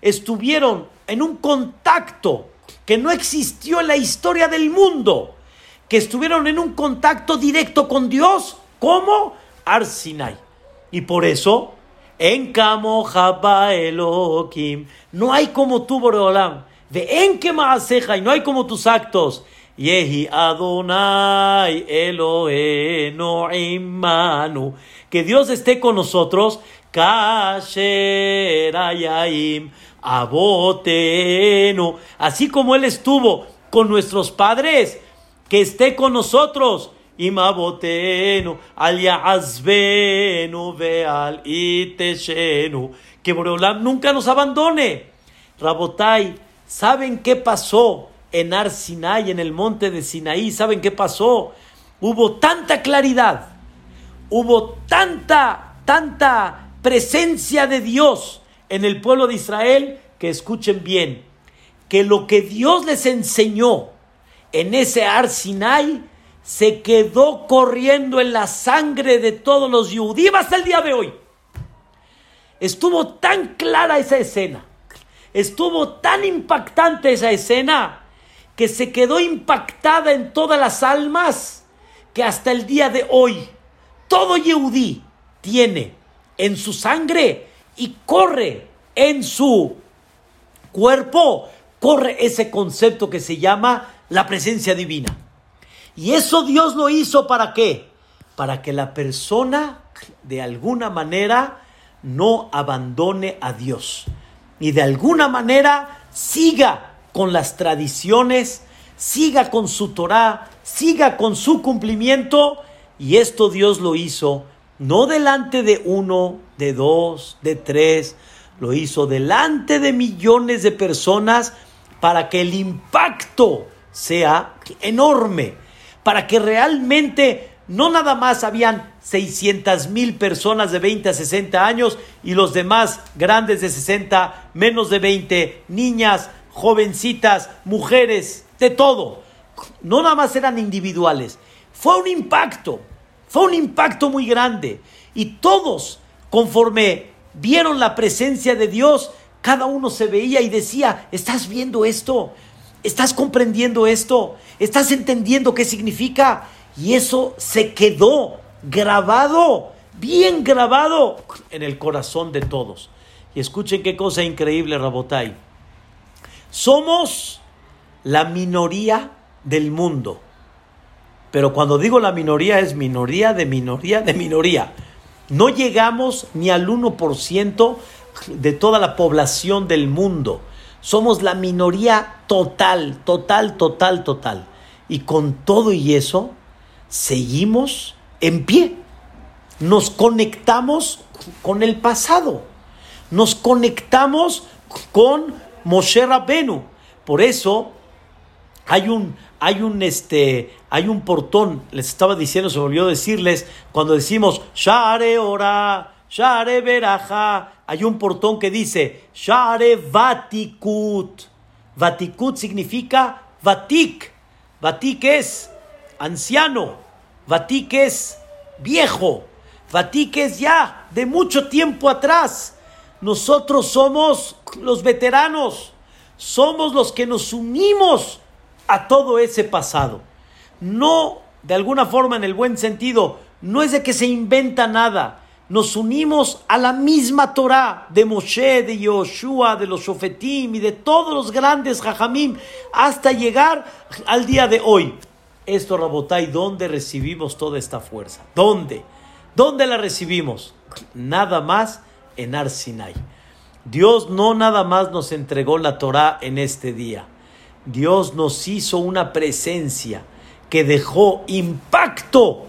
estuvieron en un contacto que no existió en la historia del mundo, que estuvieron en un contacto directo con Dios, como Arsinai. Y por eso, en Kamo Elohim, no hay como tú, Boreolam. ve en que y no hay como tus actos. Yehi Adonai Elohenu imanu. Que Dios esté con nosotros. Abotenu. Así como Él estuvo con nuestros padres, que esté con nosotros. Imabotenu, al Yazbenu, veal iteshenu. Que Boreolam nunca nos abandone. Rabotai, ¿saben qué pasó? en Ar Sinai, en el monte de Sinaí. ¿Saben qué pasó? Hubo tanta claridad, hubo tanta, tanta presencia de Dios en el pueblo de Israel que escuchen bien, que lo que Dios les enseñó en ese Ar Sinai se quedó corriendo en la sangre de todos los judíos hasta el día de hoy. Estuvo tan clara esa escena, estuvo tan impactante esa escena que se quedó impactada en todas las almas, que hasta el día de hoy todo Yehudí tiene en su sangre y corre en su cuerpo, corre ese concepto que se llama la presencia divina. Y eso Dios lo hizo para qué? Para que la persona de alguna manera no abandone a Dios y de alguna manera siga con las tradiciones, siga con su Torah, siga con su cumplimiento. Y esto Dios lo hizo no delante de uno, de dos, de tres, lo hizo delante de millones de personas para que el impacto sea enorme, para que realmente no nada más habían 600 mil personas de 20 a 60 años y los demás grandes de 60, menos de 20, niñas, jovencitas, mujeres, de todo. No nada más eran individuales. Fue un impacto, fue un impacto muy grande. Y todos, conforme vieron la presencia de Dios, cada uno se veía y decía, ¿estás viendo esto? ¿Estás comprendiendo esto? ¿Estás entendiendo qué significa? Y eso se quedó grabado, bien grabado en el corazón de todos. Y escuchen qué cosa increíble, Rabotai. Somos la minoría del mundo. Pero cuando digo la minoría es minoría de minoría de minoría. No llegamos ni al 1% de toda la población del mundo. Somos la minoría total, total, total, total. Y con todo y eso, seguimos en pie. Nos conectamos con el pasado. Nos conectamos con Moshe Rabbenu. Por eso hay un, hay un, este, hay un portón, les estaba diciendo, se volvió a decirles, cuando decimos Share Ora, Share Beraja, hay un portón que dice Share Vatikut. Vatikut significa Vatik. Vatik es anciano. Vatik es viejo. Vatik es ya de mucho tiempo atrás. Nosotros somos los veteranos, somos los que nos unimos a todo ese pasado. No, de alguna forma, en el buen sentido, no es de que se inventa nada. Nos unimos a la misma Torah de Moshe, de Yoshua, de los Shofetim y de todos los grandes Jajamim hasta llegar al día de hoy. Esto, Rabotai, ¿dónde recibimos toda esta fuerza? ¿Dónde? ¿Dónde la recibimos? Nada más en Arsinai. Dios no nada más nos entregó la Torah en este día. Dios nos hizo una presencia que dejó impacto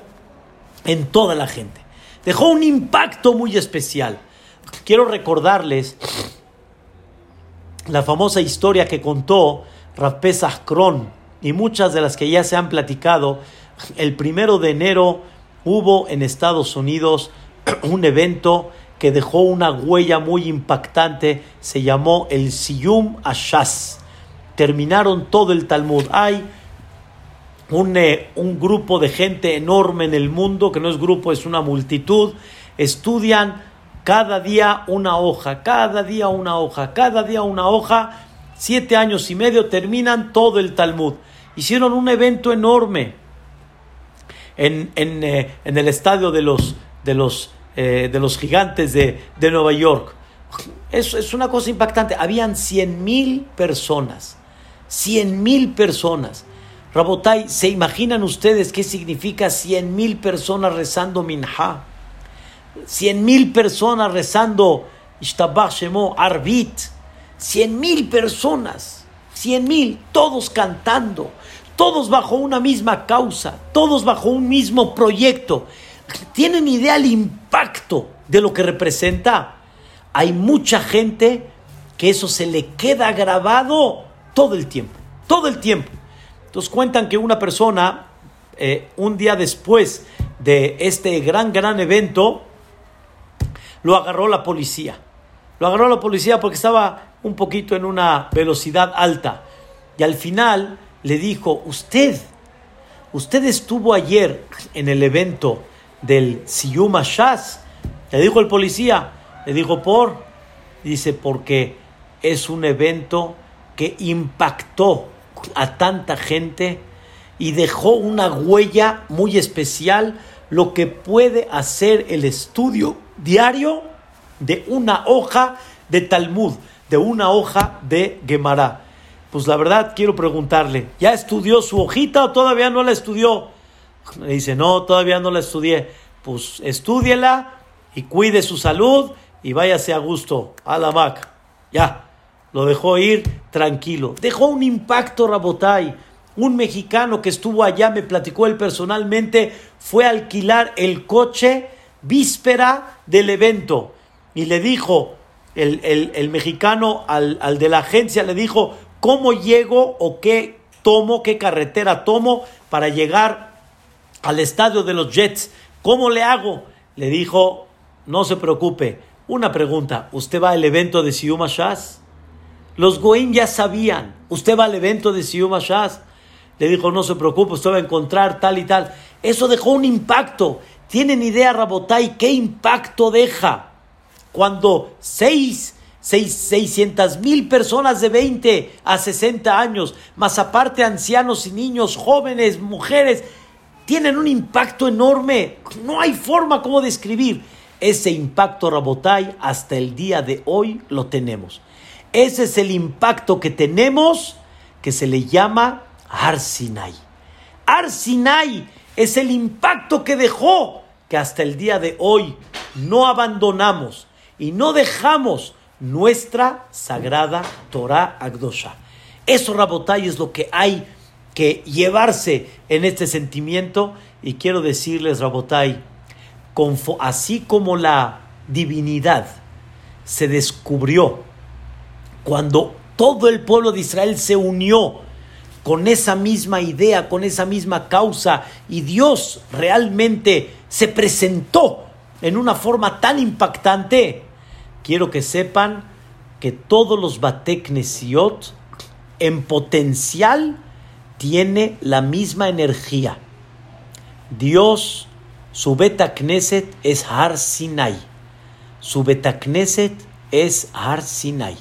en toda la gente. Dejó un impacto muy especial. Quiero recordarles la famosa historia que contó Rapesach Kron y muchas de las que ya se han platicado. El primero de enero hubo en Estados Unidos (clears throat) un evento que dejó una huella muy impactante, se llamó el Siyum Ashas. Terminaron todo el Talmud. Hay un, eh, un, grupo de gente enorme en el mundo, que no es grupo, es una multitud, estudian cada día una hoja, cada día una hoja, cada día una hoja, siete años y medio terminan todo el Talmud. Hicieron un evento enorme en, en, eh, en el estadio de los, de los eh, de los gigantes de, Nueva York. Es, es una cosa impactante. Habían 100 mil personas. 100 mil personas. Rabotai, ¿se imaginan ustedes qué significa 100 mil personas rezando Minha? 100 mil personas rezando Ishtabach Shemo, Arbit. 100 mil personas. 100 mil, todos cantando, todos bajo una misma causa, todos bajo un mismo proyecto. ¿Tienen idea del impacto de lo que representa? Hay mucha gente que eso se le queda grabado todo el tiempo, todo el tiempo. Entonces cuentan que una persona, eh, un día después de este gran, gran evento, lo agarró la policía. Lo agarró la policía porque estaba un poquito en una velocidad alta. Y al final le dijo, usted, usted estuvo ayer en el evento del Siyuma Shas. Le dijo el policía, le dijo por, dice, porque es un evento que impactó a tanta gente y dejó una huella muy especial, lo que puede hacer el estudio diario de una hoja de Talmud, de una hoja de Gemara. Pues la verdad quiero preguntarle, ¿ya estudió su hojita o todavía no la estudió? Me dice, no, todavía no la estudié. Pues estúdiela y cuide su salud y váyase a gusto a la. Ya, lo dejó ir tranquilo. Dejó un impacto, Rabotay. Un mexicano que estuvo allá, me platicó él personalmente, fue a alquilar el coche víspera del evento y le dijo, el, mexicano al, al de la agencia le dijo, ¿cómo llego o qué tomo, qué carretera tomo para llegar al estadio de los Jets? ¿Cómo le hago? Le dijo, no se preocupe. Una pregunta, ¿usted va al evento de Siyuma Shas? Los Goim ya sabían. Usted va al evento de Siyuma Shas. Le dijo, no se preocupe, usted va a encontrar tal y tal. Eso dejó un impacto. ¿Tienen idea, Rabotai, qué impacto deja cuando seis, seis, 600 mil personas de 20 a 60 años, más aparte ancianos y niños, jóvenes, mujeres, tienen un impacto enorme? No hay forma como describir. Ese impacto, Rabotai, hasta el día de hoy lo tenemos. Ese es el impacto que tenemos que se le llama Arsinai. Arsinai es el impacto que dejó que hasta el día de hoy no abandonamos y no dejamos nuestra sagrada Torah Agdosha. Eso, Rabotai, es lo que hay que llevarse en este sentimiento. Y quiero decirles, Rabotai, así como la divinidad se descubrió cuando todo el pueblo de Israel se unió con esa misma idea, con esa misma causa, y Dios realmente se presentó en una forma tan impactante, quiero que sepan que todos los Bateknesiot en potencial tiene la misma energía. Dios, su Beta Knesset es Har Sinai. Su Beta Knesset es Har Sinai.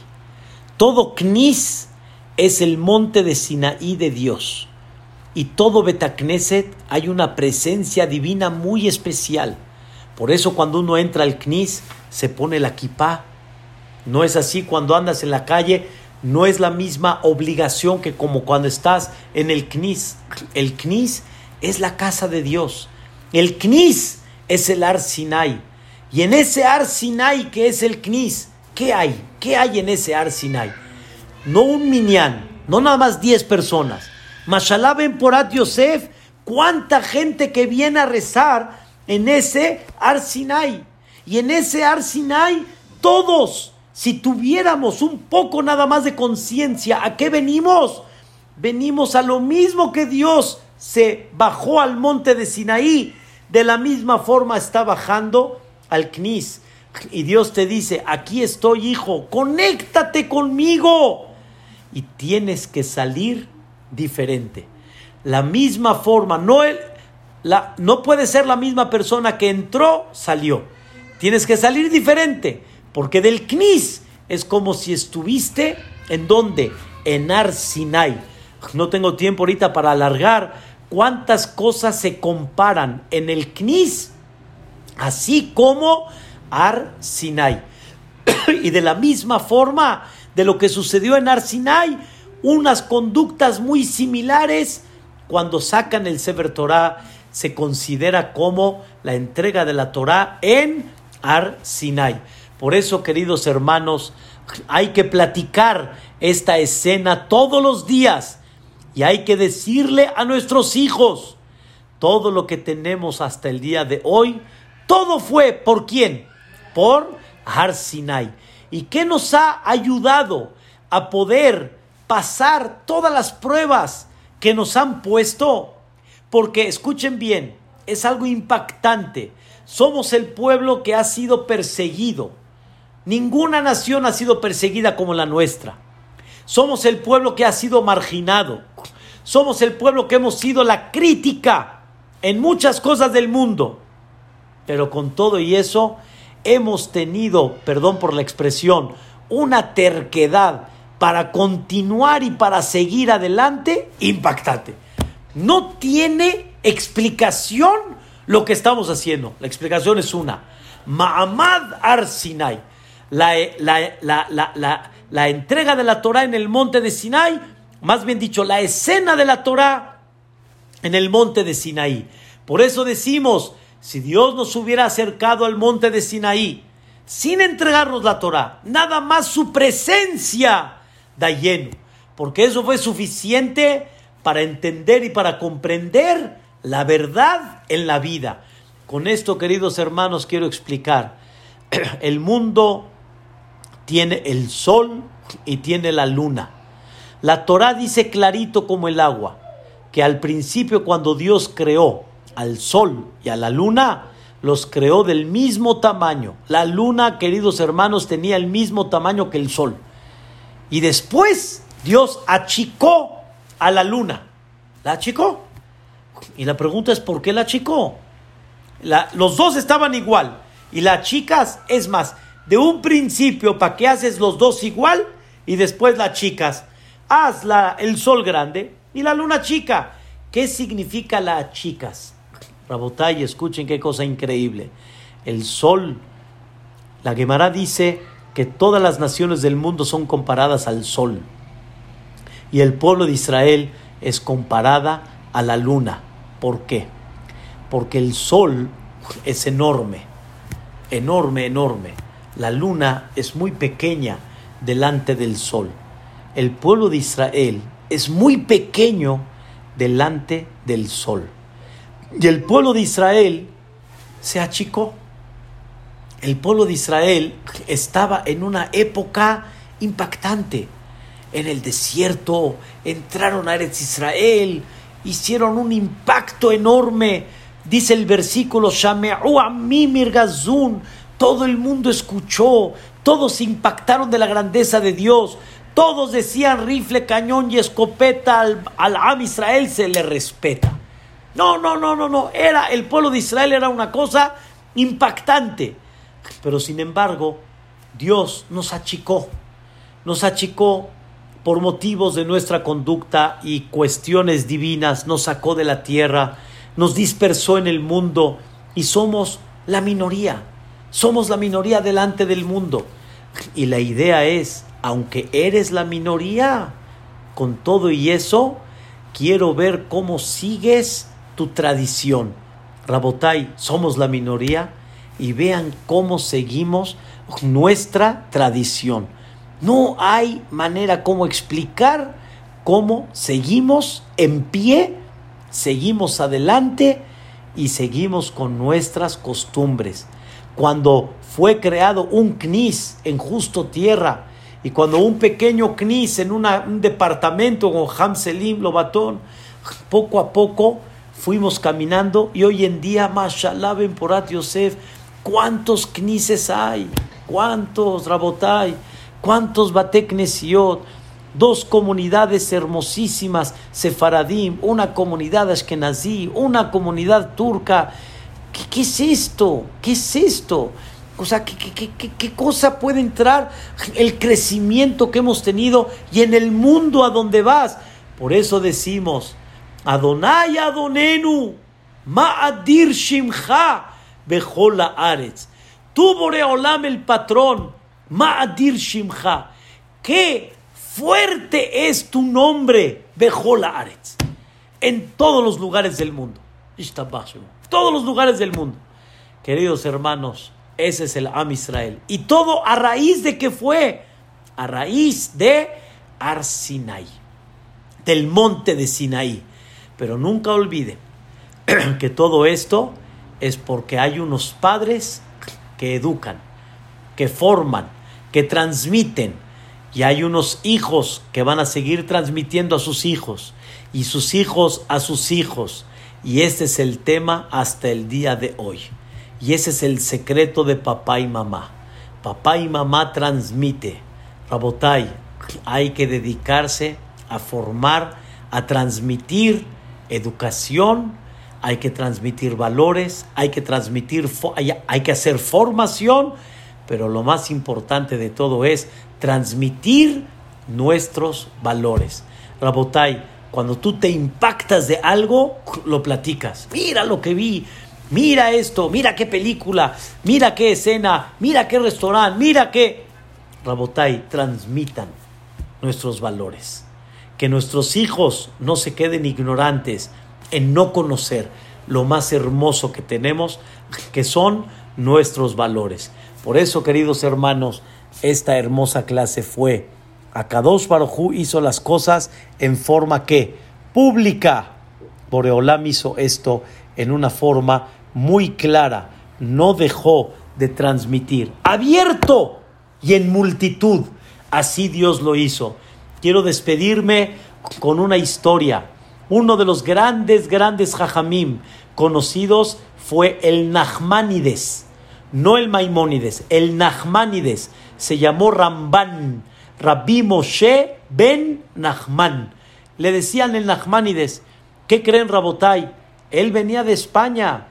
Todo Knis es el monte de Sinaí de Dios. Y todo Betacneset hay una presencia divina muy especial. Por eso cuando uno entra al Knis se pone la kipá. No es así cuando andas en la calle, no es la misma obligación que como cuando estás en el Knis. El Knis es la casa de Dios. El Knis es el Ar Sinai. Y en ese Ar Sinai que es el Knis, ¿qué hay? ¿Qué hay en ese Ar Sinai? No un minyan, no nada más 10 personas. Mashallah ben Porat Yosef, cuánta gente que viene a rezar en ese Ar Sinai. Y en ese Ar Sinai, todos, si tuviéramos un poco nada más de conciencia, ¿a qué venimos? Venimos a lo mismo que Dios se bajó al monte de Sinaí. De la misma forma está bajando al Knis. Y Dios te dice, aquí estoy hijo, conéctate conmigo. Y tienes que salir diferente. La misma forma, no, el, la, no puede ser la misma persona que entró, salió. Tienes que salir diferente, porque del Knis es como si estuviste en donde, en Ar Sinai. No tengo tiempo ahorita para alargar cuántas cosas se comparan en el Knis, así como Ar Sinai. (coughs) y de la misma forma de lo que sucedió en Arsinai, unas conductas muy similares cuando sacan el Sefer Torah se considera como la entrega de la Torah en Ar Sinai. Por eso, queridos hermanos, hay que platicar esta escena todos los días y hay que decirle a nuestros hijos todo lo que tenemos hasta el día de hoy, todo fue por quién? Por Har Sinai. ¿Y qué nos ha ayudado a poder pasar todas las pruebas que nos han puesto? Porque escuchen bien, es algo impactante. Somos el pueblo que ha sido perseguido. Ninguna nación ha sido perseguida como la nuestra. Somos el pueblo que ha sido marginado. Somos el pueblo que hemos sido la crítica en muchas cosas del mundo. Pero con todo y eso, hemos tenido, perdón por la expresión, una terquedad para continuar y para seguir adelante impactante. No tiene explicación lo que estamos haciendo. La explicación es una. Mahamad Ar-Sinai, la, la, la, entrega de la Torah en el monte de Sinai, más bien dicho, la escena de la Torah en el monte de Sinaí. Por eso decimos, si Dios nos hubiera acercado al monte de Sinaí sin entregarnos la Torah, nada más su presencia da lleno, porque eso fue suficiente para entender y para comprender la verdad en la vida. Con esto, queridos hermanos, quiero explicar. (clears throat) El mundo tiene el sol y tiene la luna. La Torah dice clarito como el agua, que al principio cuando Dios creó al sol y a la luna, los creó del mismo tamaño. La luna, queridos hermanos, tenía el mismo tamaño que el sol. Y después Dios achicó a la luna. ¿La achicó? Y la pregunta es, ¿por qué la achicó? los dos estaban igual. Y las chicas, es más, de un principio, ¿para qué haces los dos igual? Y después las chicas, haz la, el sol grande y la luna chica. ¿Qué significa las chicas? Rabotay, escuchen qué cosa increíble. El sol, la Gemara dice que todas las naciones del mundo son comparadas al sol. Y el pueblo de Israel es comparada a la luna. ¿Por qué? Porque el sol es enorme, enorme, enorme. La luna es muy pequeña delante del sol. El pueblo de Israel es muy pequeño delante del sol. Y el pueblo de Israel se achicó. El pueblo de Israel estaba en una época impactante. En el desierto entraron a Eretz Israel, hicieron un impacto enorme. Dice el versículo, todo el mundo escuchó, todos impactaron de la grandeza de Dios, todos decían rifle, cañón y escopeta al, al Am Israel se le respeta. No, no, no, no, no. Era, el pueblo de Israel era una cosa impactante. Pero sin embargo, Dios nos achicó. Nos achicó por motivos de nuestra conducta y cuestiones divinas. Nos sacó de la tierra, nos dispersó en el mundo y somos la minoría. Somos la minoría delante del mundo. Y la idea es, aunque eres la minoría, con todo y eso, quiero ver cómo sigues tu tradición. Rabotai, somos la minoría y vean cómo seguimos nuestra tradición. No hay manera como explicar cómo seguimos en pie, seguimos adelante y seguimos con nuestras costumbres. Cuando fue creado un CNIS en Justo Tierra y cuando un pequeño CNIS en un departamento con Hamselim Lobatón, poco a poco fuimos caminando y hoy en día, mashallah, Ben Porat Yosef, ¿cuántos knises hay? ¿Cuántos Rabotai? ¿Cuántos Bateknesiot? Dos comunidades hermosísimas, Sefaradim, una comunidad ashkenazí, una comunidad turca. ¿Qué, es esto? ¿Qué es esto? O sea, ¿qué, qué, qué, qué cosa puede entrar el crecimiento que hemos tenido y en el mundo a donde vas? Por eso decimos, Adonai Adonenu, Ma'adir Shimcha, Bejola Aretz. Tú, Boreolam, el patrón, Ma'adir Shimcha. Qué fuerte es tu nombre, Bejola Aretz. En todos los lugares del mundo. Todos los lugares del mundo. Queridos hermanos, ese es el Am Israel. Y todo a raíz de qué fue? A raíz de Arsinai, del monte de Sinaí. Pero nunca olviden (clears throat) que todo esto es porque hay unos padres que educan, que forman, que transmiten. Y hay unos hijos que van a seguir transmitiendo a sus hijos y sus hijos a sus hijos. Y este es el tema hasta el día de hoy. Y ese es el secreto de papá y mamá. Papá y mamá transmite. Rabotai, hay que dedicarse a formar, a transmitir educación, hay que transmitir valores, hay que transmitir, hay que hacer formación, pero lo más importante de todo es transmitir nuestros valores. Rabotai, cuando tú te impactas de algo, lo platicas. Mira lo que vi, mira esto, mira qué película, mira qué escena, mira qué restaurante, mira qué... Rabotai, transmitan nuestros valores. Que nuestros hijos no se queden ignorantes en no conocer lo más hermoso que tenemos, que son nuestros valores. Por eso, queridos hermanos, esta hermosa clase fue Akadosh Baruj hizo las cosas en forma que pública. Boreolam hizo esto en una forma muy clara, no dejó de transmitir, abierto y en multitud. Así Dios lo hizo. Quiero despedirme con una historia. Uno de los grandes, grandes jajamim conocidos fue el Nachmanides, no el Maimónides, el Nachmanides. Se llamó Ramban, Rabbi Moshe ben Nachman. Le decían el Nachmanides, ¿qué creen Rabotai? Él venía de España,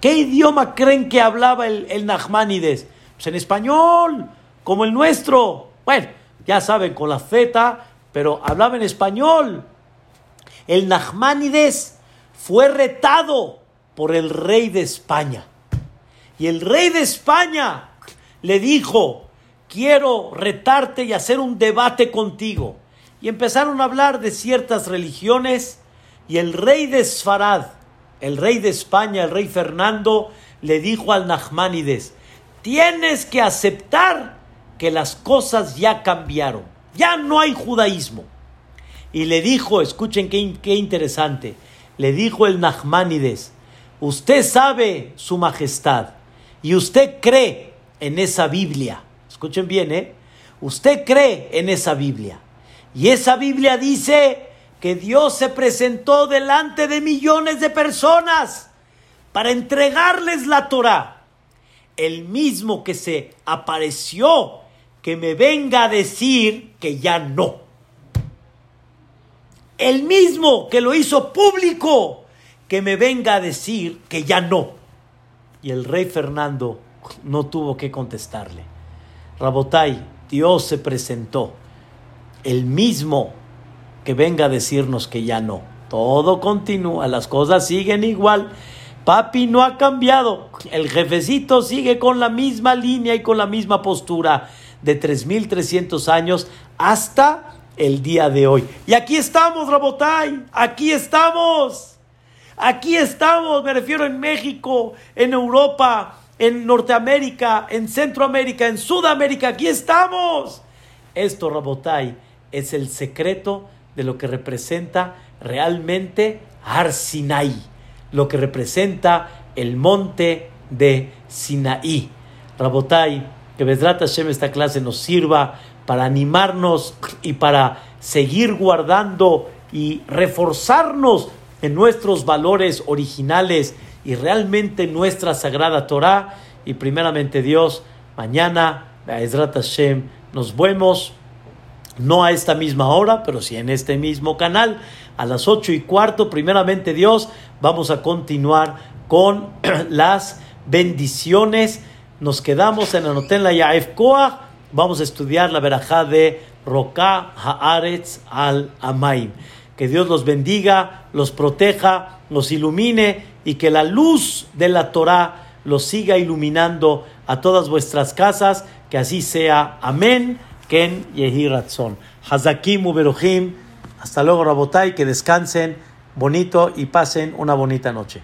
¿Qué idioma creen que hablaba el, el Nachmanides? Pues en español, como el nuestro. Bueno, ya saben, con la Z, pero hablaba en español. El Nachmanides fue retado por el rey de España. Y el rey de España le dijo, quiero retarte y hacer un debate contigo. Y empezaron a hablar de ciertas religiones y el rey de Sfarad, el rey de España, el rey Fernando, le dijo al Nachmanides, tienes que aceptar que las cosas ya cambiaron, ya no hay judaísmo. Y le dijo, escuchen qué, qué interesante, le dijo el Nachmanides, usted sabe su majestad y usted cree en esa Biblia. Escuchen bien, ¿eh? Usted cree en esa Biblia. Y esa Biblia dice que Dios se presentó delante de millones de personas para entregarles la Torah. El mismo que se apareció, que me venga a decir que ya no. El mismo que lo hizo público, que me venga a decir que ya no. Y el rey Fernando no tuvo que contestarle. Rabotai, Dios se presentó. El mismo que venga a decirnos que ya no. Todo continúa, las cosas siguen igual. Papi no ha cambiado. El jefecito sigue con la misma línea y con la misma postura de 3.300 años hasta el día de hoy. Y aquí estamos, Rabotay. Aquí estamos. Aquí estamos, me refiero en México, en Europa, en Norteamérica, en Centroamérica, en Sudamérica. Aquí estamos. Esto, Rabotay, es el secreto de lo que representa realmente Arsinaí, lo que representa el monte de Sinaí. Rabotai, que Vedrat Hashem esta clase nos sirva para animarnos y para seguir guardando y reforzarnos en nuestros valores originales y realmente nuestra sagrada Torah. Y primeramente Dios, mañana, Vedrat Hashem, nos vemos no a esta misma hora, pero sí en este mismo canal, a las ocho y cuarto, primeramente Dios, vamos a continuar con (clears throat) las bendiciones. Nos quedamos en Anoten la Yaef Koach, vamos a estudiar la verajá de Roká Haaretz al Amaim. Que Dios los bendiga, los proteja, los ilumine y que la luz de la Torah los siga iluminando a todas vuestras casas Que así sea. Amén. Ken Yehi Ratzon. Hazakim Uberuchim. Hasta luego, Rabotai. Que descansen bonito y pasen una bonita noche.